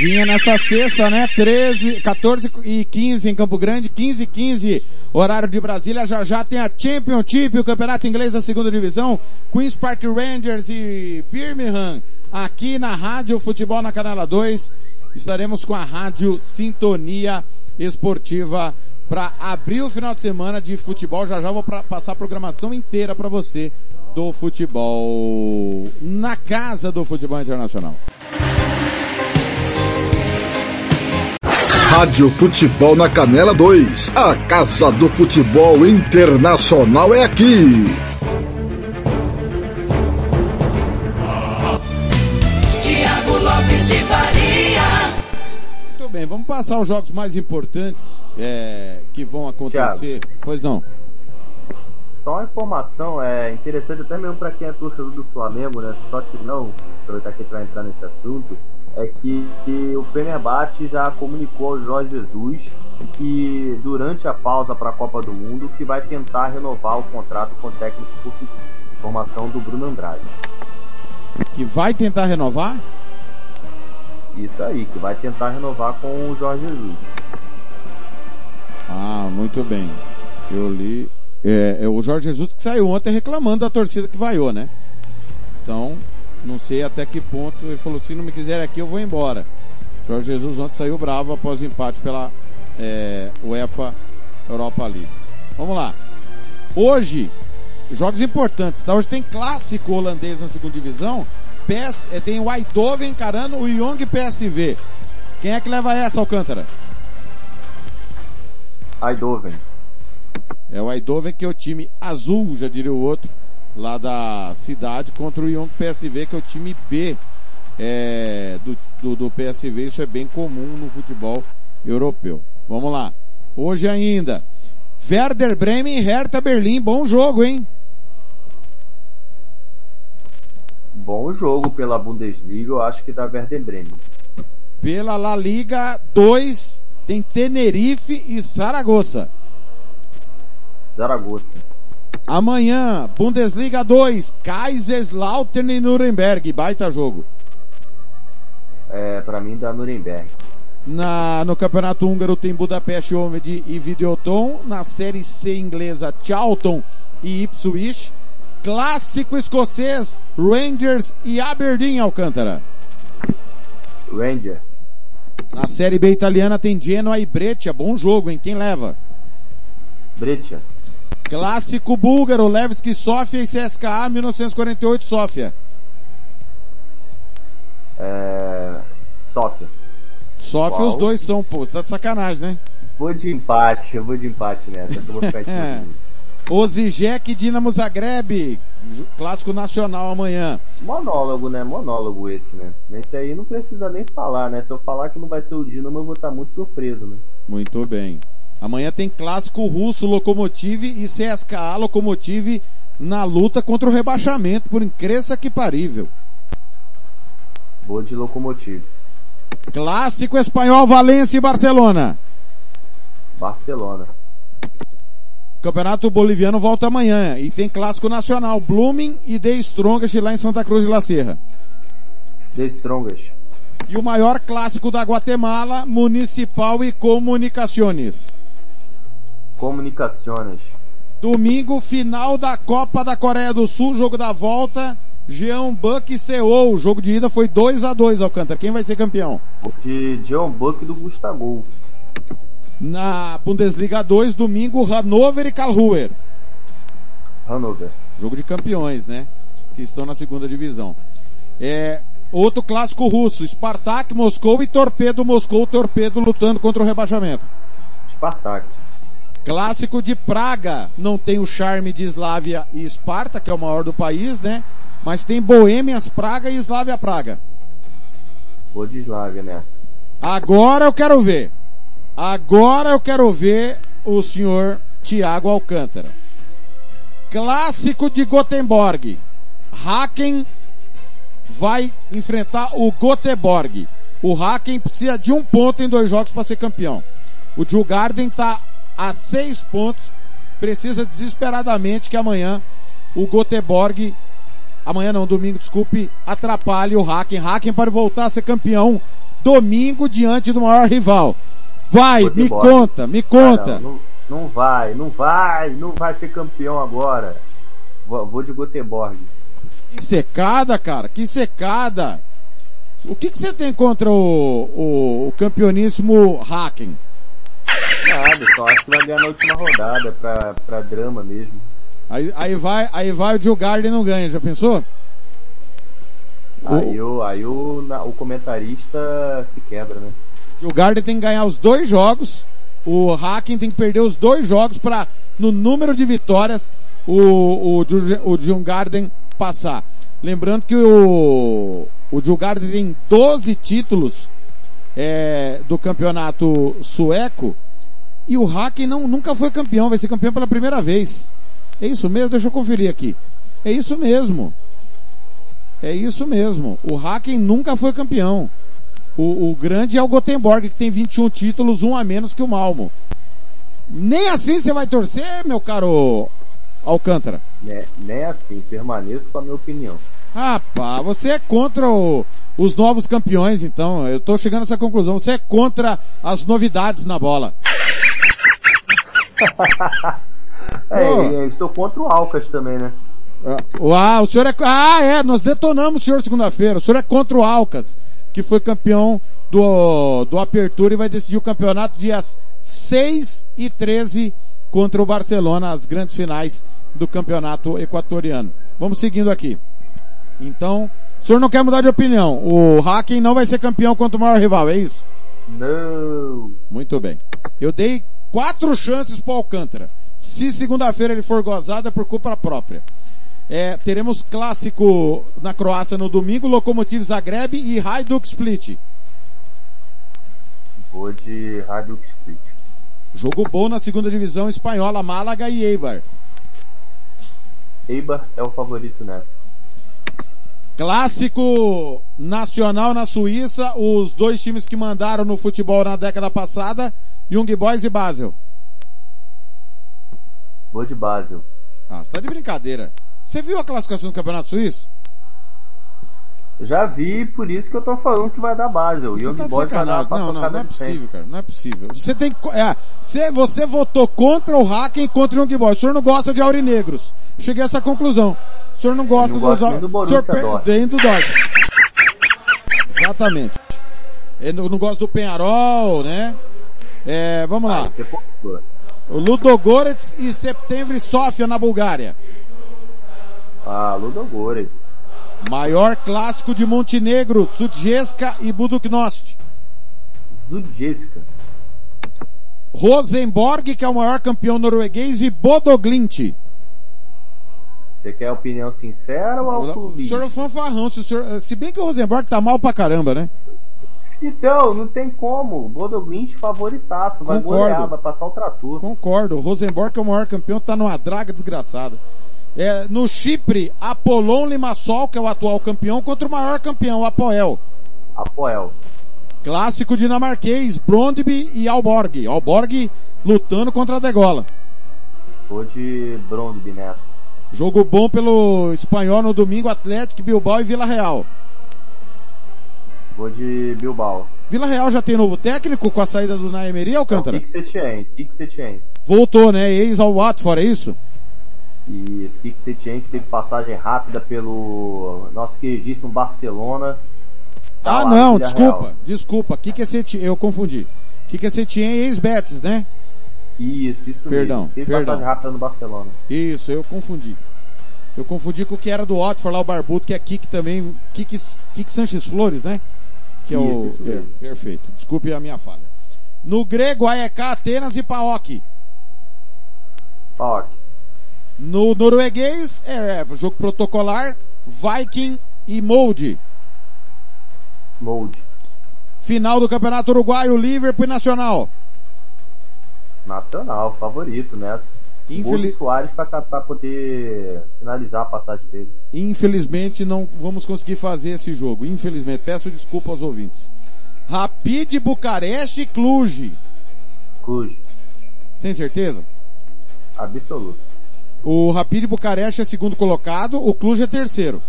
Pegadinha nessa sexta, né? 13, 14 e 15 em Campo Grande, 15 e 15 horário de Brasília. Já já tem a Championship, o campeonato inglês da segunda divisão. Queens Park Rangers e Birmingham. Aqui na Rádio Futebol na Canela 2. Estaremos com a Rádio Sintonia Esportiva para abrir o final de semana de futebol. Já já vou pra, passar a programação inteira para você do futebol na casa do futebol internacional. Rádio Futebol na Canela 2. A Casa do Futebol Internacional é aqui. Tiago Lopes de Faria. Muito bem, vamos passar os jogos mais importantes é, que vão acontecer. Pois não. Só uma informação, é interessante até mesmo para quem é torcedor do Flamengo, né? Só que não, aproveitar que a gente vai entrar nesse assunto, é que, que o Fenerbahçe já comunicou ao Jorge Jesus que durante a pausa para a Copa do Mundo que vai tentar renovar o contrato com o técnico português. Informação do Bruno Andrade. Que vai tentar renovar? Isso aí, que vai tentar renovar com o Jorge Jesus. Ah, muito bem. Eu li. É, é o Jorge Jesus que saiu ontem reclamando da torcida que vaiou, né? Então, não sei até que ponto ele falou: se não me quiser aqui, eu vou embora. Jorge Jesus ontem saiu bravo após o empate pela é, UEFA Europa League. Vamos lá. Hoje, jogos importantes, tá? Hoje tem clássico holandês na segunda divisão. PS, é, tem o Eindhoven encarando o Young PSV. Quem é que leva essa, Alcântara? Eindhoven. É o Eindhoven que é o time azul, já diria o outro, lá da cidade, contra o Young PSV, que é o time B é, do, do, do PSV. Isso é bem comum no futebol europeu. Vamos lá. Hoje ainda. Werder Bremen e Hertha Berlim. Bom jogo, hein? Bom jogo pela Bundesliga, eu acho que da Werder Bremen. Pela La Liga 2 tem Tenerife e Saragossa. Zaragoza. Amanhã, Bundesliga 2, Kaiserslautern e Nuremberg. Baita jogo. É, pra mim da Nuremberg. Na, no Campeonato Húngaro tem Budapeste Omid e Videoton. Na Série C inglesa, Charlton e Ipswich. Clássico escocês, Rangers e Aberdeen Alcântara. Rangers. Na Série B italiana tem Genoa e Breccia. Bom jogo, hein? Quem leva? Breccia. Clássico búlgaro, Levski Sofia e CSKA 1948 Sofia. É... Sofia. Sofia Qual? os dois são, pô. Você tá de sacanagem, né? Vou de empate, eu vou de empate nessa, eu vou ficar. Ozijek Dinamo Zagreb. Clássico nacional amanhã. Monólogo, né? Monólogo esse, né? Esse aí não precisa nem falar, né? Se eu falar que não vai ser o Dinamo, eu vou estar muito surpreso, né? Muito bem. Amanhã tem clássico russo Lokomotiv e CSKA Lokomotiv na luta contra o rebaixamento, por incrível que parível. Vou de locomotivo. Clássico espanhol Valência e Barcelona. Barcelona. Campeonato Boliviano volta amanhã e tem clássico nacional Blooming e The Strongest lá em Santa Cruz de La Serra. The Strongest. E o maior clássico da Guatemala, Municipal e Comunicaciones. Comunicações. Domingo, final da Copa da Coreia do Sul, jogo da volta, Jeonbuk e Seoul. O jogo de ida foi 2 a 2 Alcântara. Quem vai ser campeão? De John Buck do Gustavo. Na Bundesliga 2, domingo, Hannover e Karlsruher. Hannover. Jogo de campeões, né? Que estão na segunda divisão. É, outro clássico russo, Spartak Moscou e Torpedo Moscou, Torpedo lutando contra o rebaixamento. Spartak. Clássico de Praga, não tem o charme de Slavia e Esparta, que é o maior do país, né? Mas tem Boêmias Praga e Slavia Praga. Vou de Slavia nessa. Agora eu quero ver. Agora eu quero ver o senhor Tiago Alcântara. Clássico de Gothenburg. Haken vai enfrentar o Göteborg. O Haken precisa de um ponto em dois jogos para ser campeão. O Djurgården está a seis pontos. Precisa desesperadamente que amanhã o Göteborg, amanhã não, domingo, desculpe, atrapalhe o Haken. Haken para voltar a ser campeão domingo diante do maior rival. Vai, me conta, me conta. Ah, não, não, não vai, não vai, não vai ser campeão agora. Vou, vou de Göteborg. Que secada, cara, que secada. O que, que você tem contra o, o, o campeoníssimo Hacken? Nada, só acho que vai ganhar na última rodada, pra, pra drama mesmo. Aí, aí vai, aí vai o Joe Garden não ganha, já pensou? Aí, o, aí o, na- o comentarista se quebra, né? O Garden tem que ganhar os dois jogos, o Hacken tem que perder os dois jogos para no número de vitórias, o, o, o Garden passar. Lembrando que o, o Joe Garden tem 12 títulos é, do campeonato sueco e o Hacken não, nunca foi campeão, vai ser campeão pela primeira vez. É isso mesmo? Deixa eu conferir aqui. É isso mesmo. É isso mesmo. O Hacken nunca foi campeão. O, o grande é o Gothenburg, que tem 21 títulos, um a menos que o Malmo. Nem assim você vai torcer, meu caro Alcântara? Né, Nem assim, permaneço com a minha opinião. Rapaz, você é contra o- os novos campeões, então. Eu tô chegando a essa conclusão. Você é contra as novidades na bola. [LAUGHS] É, eu estou contra o Alcas também, né? Ah, o senhor é, ah, é, nós detonamos o senhor segunda-feira. O senhor é contra o Alcas, que foi campeão do, do Apertura e vai decidir o campeonato dias 6 e 13 contra o Barcelona, as grandes finais do campeonato equatoriano. Vamos seguindo aqui. Então, o senhor não quer mudar de opinião. O Hacken não vai ser campeão contra o maior rival, é isso? Não. Muito bem. Eu dei quatro chances para o Alcântara. Se segunda-feira ele for gozado é por culpa própria. É, teremos clássico na Croácia no domingo, Lokomotiv Zagreb e Hajduk Split. Vou de Hajduk Split. Jogo bom na segunda divisão espanhola, Málaga e Eibar. Eibar é o favorito nessa. Clássico nacional na Suíça, os dois times que mandaram no futebol na década passada, Young Boys e Basel. Vou de Basel. Ah, você tá de brincadeira. Você viu a classificação do Campeonato Suíço? Já vi, por isso que eu tô falando que vai dar Basel. Você Young tá de Boys vai dar Não, não, não é sempre. possível, cara. Não é possível. Você tem, que- é, você, você votou contra o Hacken e contra o Young Boys. O senhor não gosta de aurinegros. Cheguei a essa conclusão. O senhor não gosta Não dos gosto do Borussia senhor nem do Dortmund. Exatamente. Eu não, não gosto do Penharol, né? É, vamos lá. Ah, pontuou. O Ludogorets e Septembre Sofia na Bulgária. Ah, Ludogorets. Maior clássico de Montenegro, Sudjeska e Buduknost. Zudjeska. Rosenborg, que é o maior campeão norueguês, e Bodoglint. Você quer opinião sincera ou O autolubista? senhor é um fanfarrão, se, o senhor, se bem que o Rosenborg tá mal pra caramba, né? Então, não tem como. Bodoglint favoritaço. Vai Concordo. golear, vai passar o trator. Concordo, o Rosenborg é o maior campeão, tá numa draga desgraçada. É, no Chipre, Apollon Limassol, que é o atual campeão, contra o maior campeão, o Apoel. Apoel. Clássico dinamarquês, Brondby e Alborg. Alborg lutando contra a Degola. Vou de Brondby nessa. Jogo bom pelo espanhol no domingo, Atlético, Bilbao e Vila Real. Vou de Bilbao. Vila Real já tem novo técnico com a saída do Naemeri, Alcântara? Kik Setien. Kik Setien. Voltou, né? Ex ao Watford, é isso? Isso. Kik Setien que teve passagem rápida pelo nosso queridíssimo Barcelona. Tá ah, não, desculpa, desculpa. Que que é Setien? Eu confundi. É Setien e ex-Betis, né? Isso, isso Perdão, mesmo. Teve perdão. passagem rápida no Barcelona. Isso, eu confundi. Eu confundi com o que era do Watford lá, o Barbudo, que é Kik também, Kik, Kik Sanches Flores, né? Que é Isso, o... isso mesmo. é, perfeito, desculpe a minha falha. No grego, AEK, Atenas e Paok. Paok. No norueguês, é, é jogo protocolar, Viking e Molde. Molde. Final do Campeonato Uruguaio, Liverpool e Nacional. Nacional, favorito nessa. Infeliz- do Soares pra poder finalizar a passagem dele. Infelizmente não vamos conseguir fazer esse jogo. Infelizmente, peço desculpa aos ouvintes. Rapid Bucareste e Cluj. Cluj. Tem certeza? Absoluto. O Rapid Bucareste é segundo colocado, o Cluj é terceiro.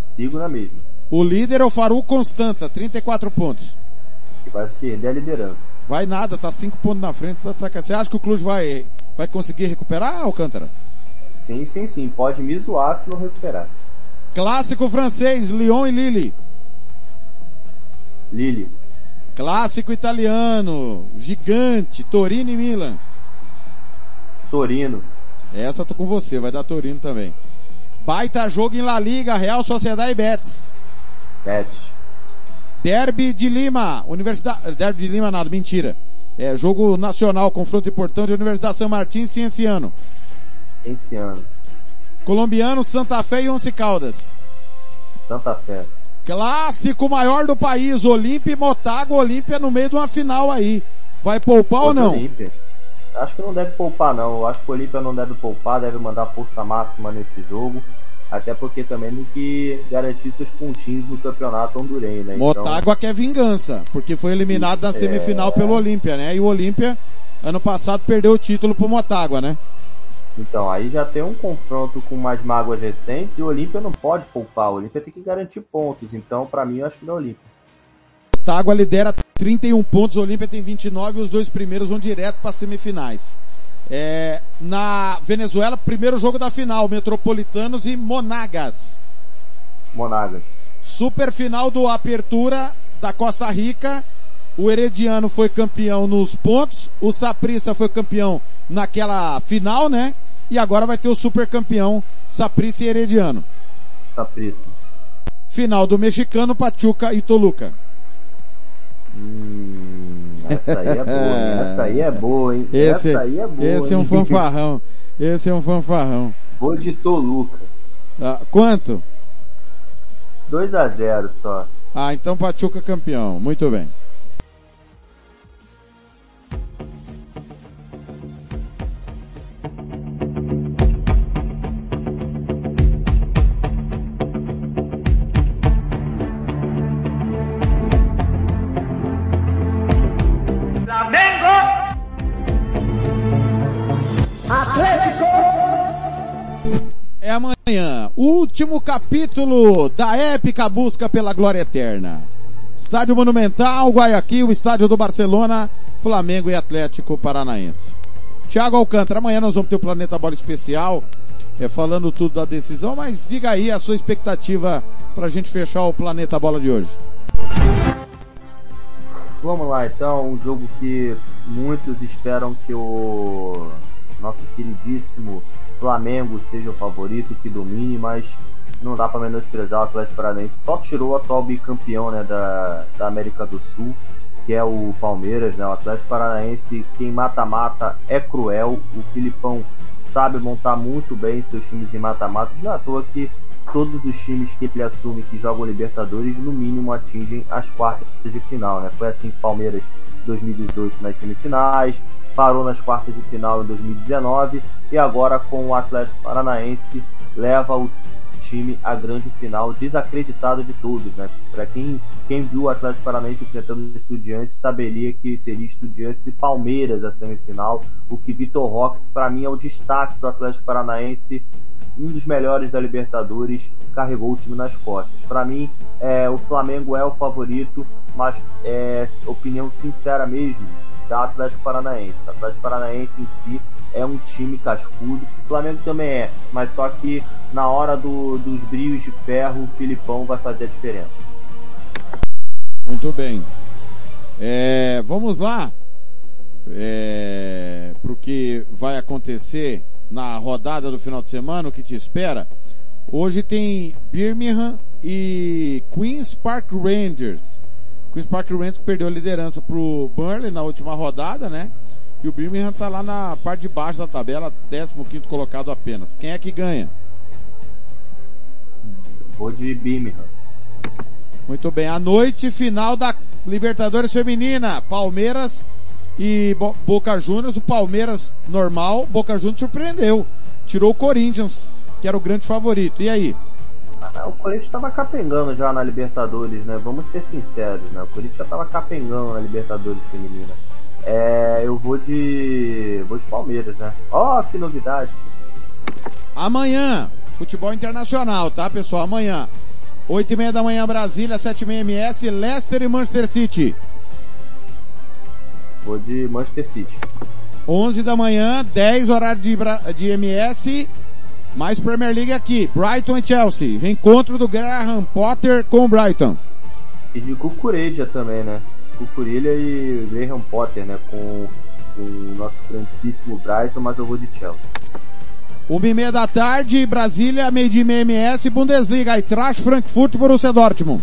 Sigo na mesma. O líder é o Faru Constanta, 34 pontos. Que vai perder a liderança. Vai nada, tá 5 pontos na frente, tá sacanagem. Você acha que o Cluj vai, vai conseguir recuperar, Alcântara? Sim, sim, sim. Pode me zoar se não recuperar. Clássico francês, Lyon e Lille. Lille. Clássico italiano, gigante, Torino e Milan. Torino. Essa tô com você, vai dar Torino também. Baita jogo em La Liga, Real Sociedade e Betis. Betis. Derby de Lima, Universidade, Derby de Lima nada, mentira. É jogo nacional, confronto importante, Universidade São Martin Cienciano. Cienciano. Colombiano, Santa Fé e Once Caldas. Santa Fé. Clássico maior do país, Olímpia e Motago, Olímpia no meio de uma final aí. Vai poupar ou não? Olímpia. Acho que não deve poupar não. Eu acho que o Olímpia não deve poupar, deve mandar força máxima nesse jogo. Até porque também tem que garantir seus pontinhos no campeonato hondurenho, né? Motágua então... quer vingança, porque foi eliminado Isso, na semifinal é... pelo Olímpia, né? E o Olímpia, ano passado, perdeu o título pro Motágua, né? Então, aí já tem um confronto com mais mágoas recentes e o Olímpia não pode poupar. O Olímpia tem que garantir pontos. Então, para mim, eu acho que não é o Olímpia. Motágua lidera 31 pontos, o Olímpia tem 29 e os dois primeiros vão direto para semifinais. É, na Venezuela, primeiro jogo da final, Metropolitanos e Monagas. Monagas. Super final do Apertura da Costa Rica. O Herediano foi campeão nos pontos, o Saprissa foi campeão naquela final, né? E agora vai ter o super campeão Saprissa e Herediano. Saprissa. Final do mexicano, Pachuca e Toluca. Hum, essa aí é boa, [LAUGHS] essa aí é boa, hein? Esse, essa aí é boa. Esse hein? é um fanfarrão. Esse é um fanfarrão. Vou de Toluca. Ah, quanto? 2 a 0 só. Ah, então Pachuca campeão. Muito bem. Amanhã, último capítulo da épica busca pela glória eterna. Estádio Monumental, Guayaquil, estádio do Barcelona, Flamengo e Atlético Paranaense. Tiago Alcântara, amanhã nós vamos ter o Planeta Bola Especial, é, falando tudo da decisão, mas diga aí a sua expectativa para a gente fechar o Planeta Bola de hoje. Vamos lá então, um jogo que muitos esperam que o nosso queridíssimo Flamengo seja o favorito, que domine, mas não dá para menosprezar o Atlético Paranaense. Só tirou o atual bicampeão né, da, da América do Sul, que é o Palmeiras. Né? O Atlético Paranaense, quem mata-mata é cruel. O Filipão sabe montar muito bem seus times em mata-mata. Não é à toa que todos os times que ele assume que jogam Libertadores, no mínimo atingem as quartas de final. Né? Foi assim que Palmeiras 2018 nas semifinais, parou nas quartas de final em 2019 e agora com o Atlético Paranaense leva o time à grande final, desacreditado de todos, né? Para quem, quem viu o Atlético Paranaense enfrentando Estudiantes, saberia que seria Estudiantes e Palmeiras a semifinal, o que Vitor Roque, para mim, é o destaque do Atlético Paranaense, um dos melhores da Libertadores, carregou o time nas costas. Para mim, é, o Flamengo é o favorito, mas é opinião sincera mesmo, da Atlético Paranaense. O Atlético Paranaense em si é um time cascudo. O Flamengo também é, mas só que na hora do, dos brios de ferro, o Filipão vai fazer a diferença. Muito bem. É, vamos lá é, para o que vai acontecer na rodada do final de semana, o que te espera. Hoje tem Birmingham e Queens Park Rangers. Queens Park Rangers perdeu a liderança pro Burnley na última rodada, né? E o Birmingham tá lá na parte de baixo da tabela, 15 colocado apenas. Quem é que ganha? Vou de Birmingham. Muito bem. A noite final da Libertadores Feminina. Palmeiras e Bo Boca Juniors. O Palmeiras normal, Boca Juniors surpreendeu. Tirou o Corinthians, que era o grande favorito. E aí? O Corinthians estava capengando já na Libertadores, né? Vamos ser sinceros, né? O Corinthians já estava capengando na Libertadores feminina. É, eu vou de vou de Palmeiras, né? Ó, oh, que novidade. Amanhã, futebol internacional, tá, pessoal? Amanhã. 8 e meia da manhã Brasília, 7 e meia MS, Leicester e Manchester City. Vou de Manchester City. 11 da manhã, 10 horário de, de MS, mais Premier League aqui. Brighton e Chelsea. Reencontro do Graham Potter com o Brighton. E de Cucureja também, né? Cucurilha e Graham Potter, né? Com, com o nosso grandíssimo Brighton, mas eu vou de Chelsea. Uma e meia da tarde, Brasília, meio dia e meia MS, Bundesliga, Eintracht Frankfurt e Borussia Dortmund.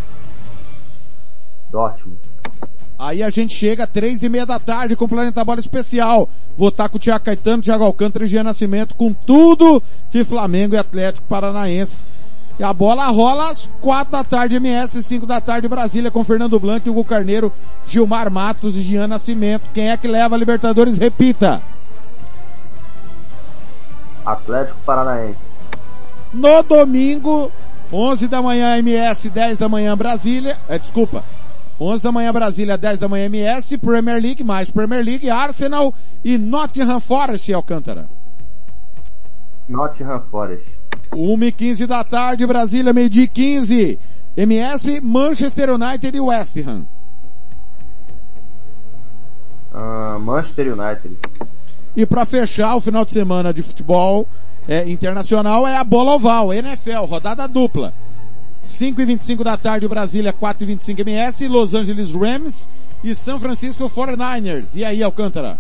Dortmund. Aí a gente chega três e meia da tarde com o Planeta Bola Especial. Vou estar com o Thiago Caetano, Thiago Alcântara e Jean Nascimento com tudo de Flamengo e Atlético Paranaense. E a bola rola às quatro da tarde MS, cinco da tarde Brasília com Fernando Blanco, Hugo Carneiro, Gilmar Matos e Jean Nascimento. Quem é que leva a Libertadores? Repita. Atlético Paranaense. No domingo, 11 da manhã MS, 10 da manhã Brasília, é, desculpa, 11 da manhã Brasília, 10 da manhã MS, Premier League, mais Premier League, Arsenal e Nottingham Forest, Alcântara. Nottingham Forest. 1 e 15 da tarde, Brasília, meio-dia e 15. MS, Manchester United e West Ham. Ah, Manchester United. E para fechar o final de semana de futebol é, internacional é a bola oval, NFL, rodada dupla. 5 e 25 da tarde, Brasília, 4 e 25 MS, Los Angeles Rams e São Francisco 49ers. E aí, Alcântara?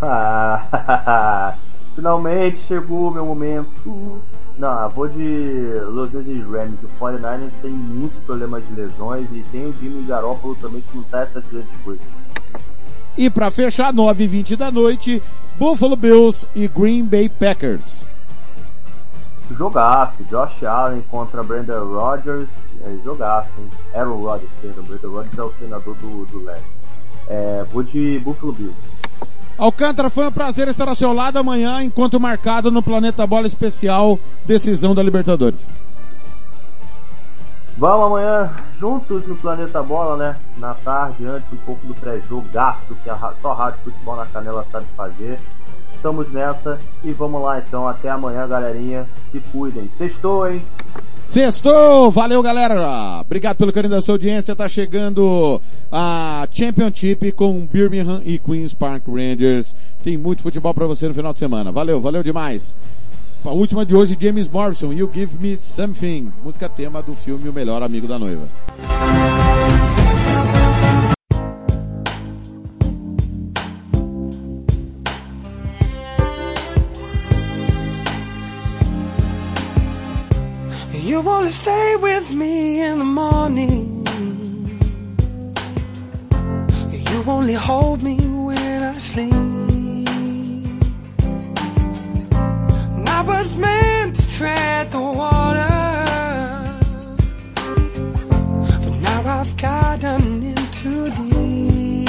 [LAUGHS] Finalmente chegou o meu momento. Não, vou de Los Angeles Rams. O 49ers tem muitos problemas de lesões e tem o Jimmy Garoppolo também que não tá essas grandes coisas. E para fechar, 9 e 20 da noite, Buffalo Bills e Green Bay Packers. Jogaço, Josh Allen contra Brandon Rodgers, é, jogaço, hein? Aaron Rodgers, perdão, Brandon Rodgers é o treinador do, do Leste. É, vou de Buffalo Bills. Alcântara, foi um prazer estar ao seu lado amanhã, encontro marcado no Planeta Bola Especial, decisão da Libertadores. Vamos amanhã juntos no Planeta Bola, né? Na tarde, antes um pouco do pré-jogaço que a, só a Rádio Futebol na Canela sabe fazer. Estamos nessa e vamos lá então. Até amanhã, galerinha. Se cuidem. Sextou, hein? Sextou! Valeu, galera! Obrigado pelo carinho da sua audiência. Tá chegando a Championship com Birmingham e Queens Park Rangers. Tem muito futebol para você no final de semana. Valeu, valeu demais. A última de hoje, James Morrison, You Give Me Something. Música tema do filme O Melhor Amigo da Noiva. You wanna stay with me in the morning. You only hold me when I sleep. I was meant to tread the water. But now I've gotten in too deep.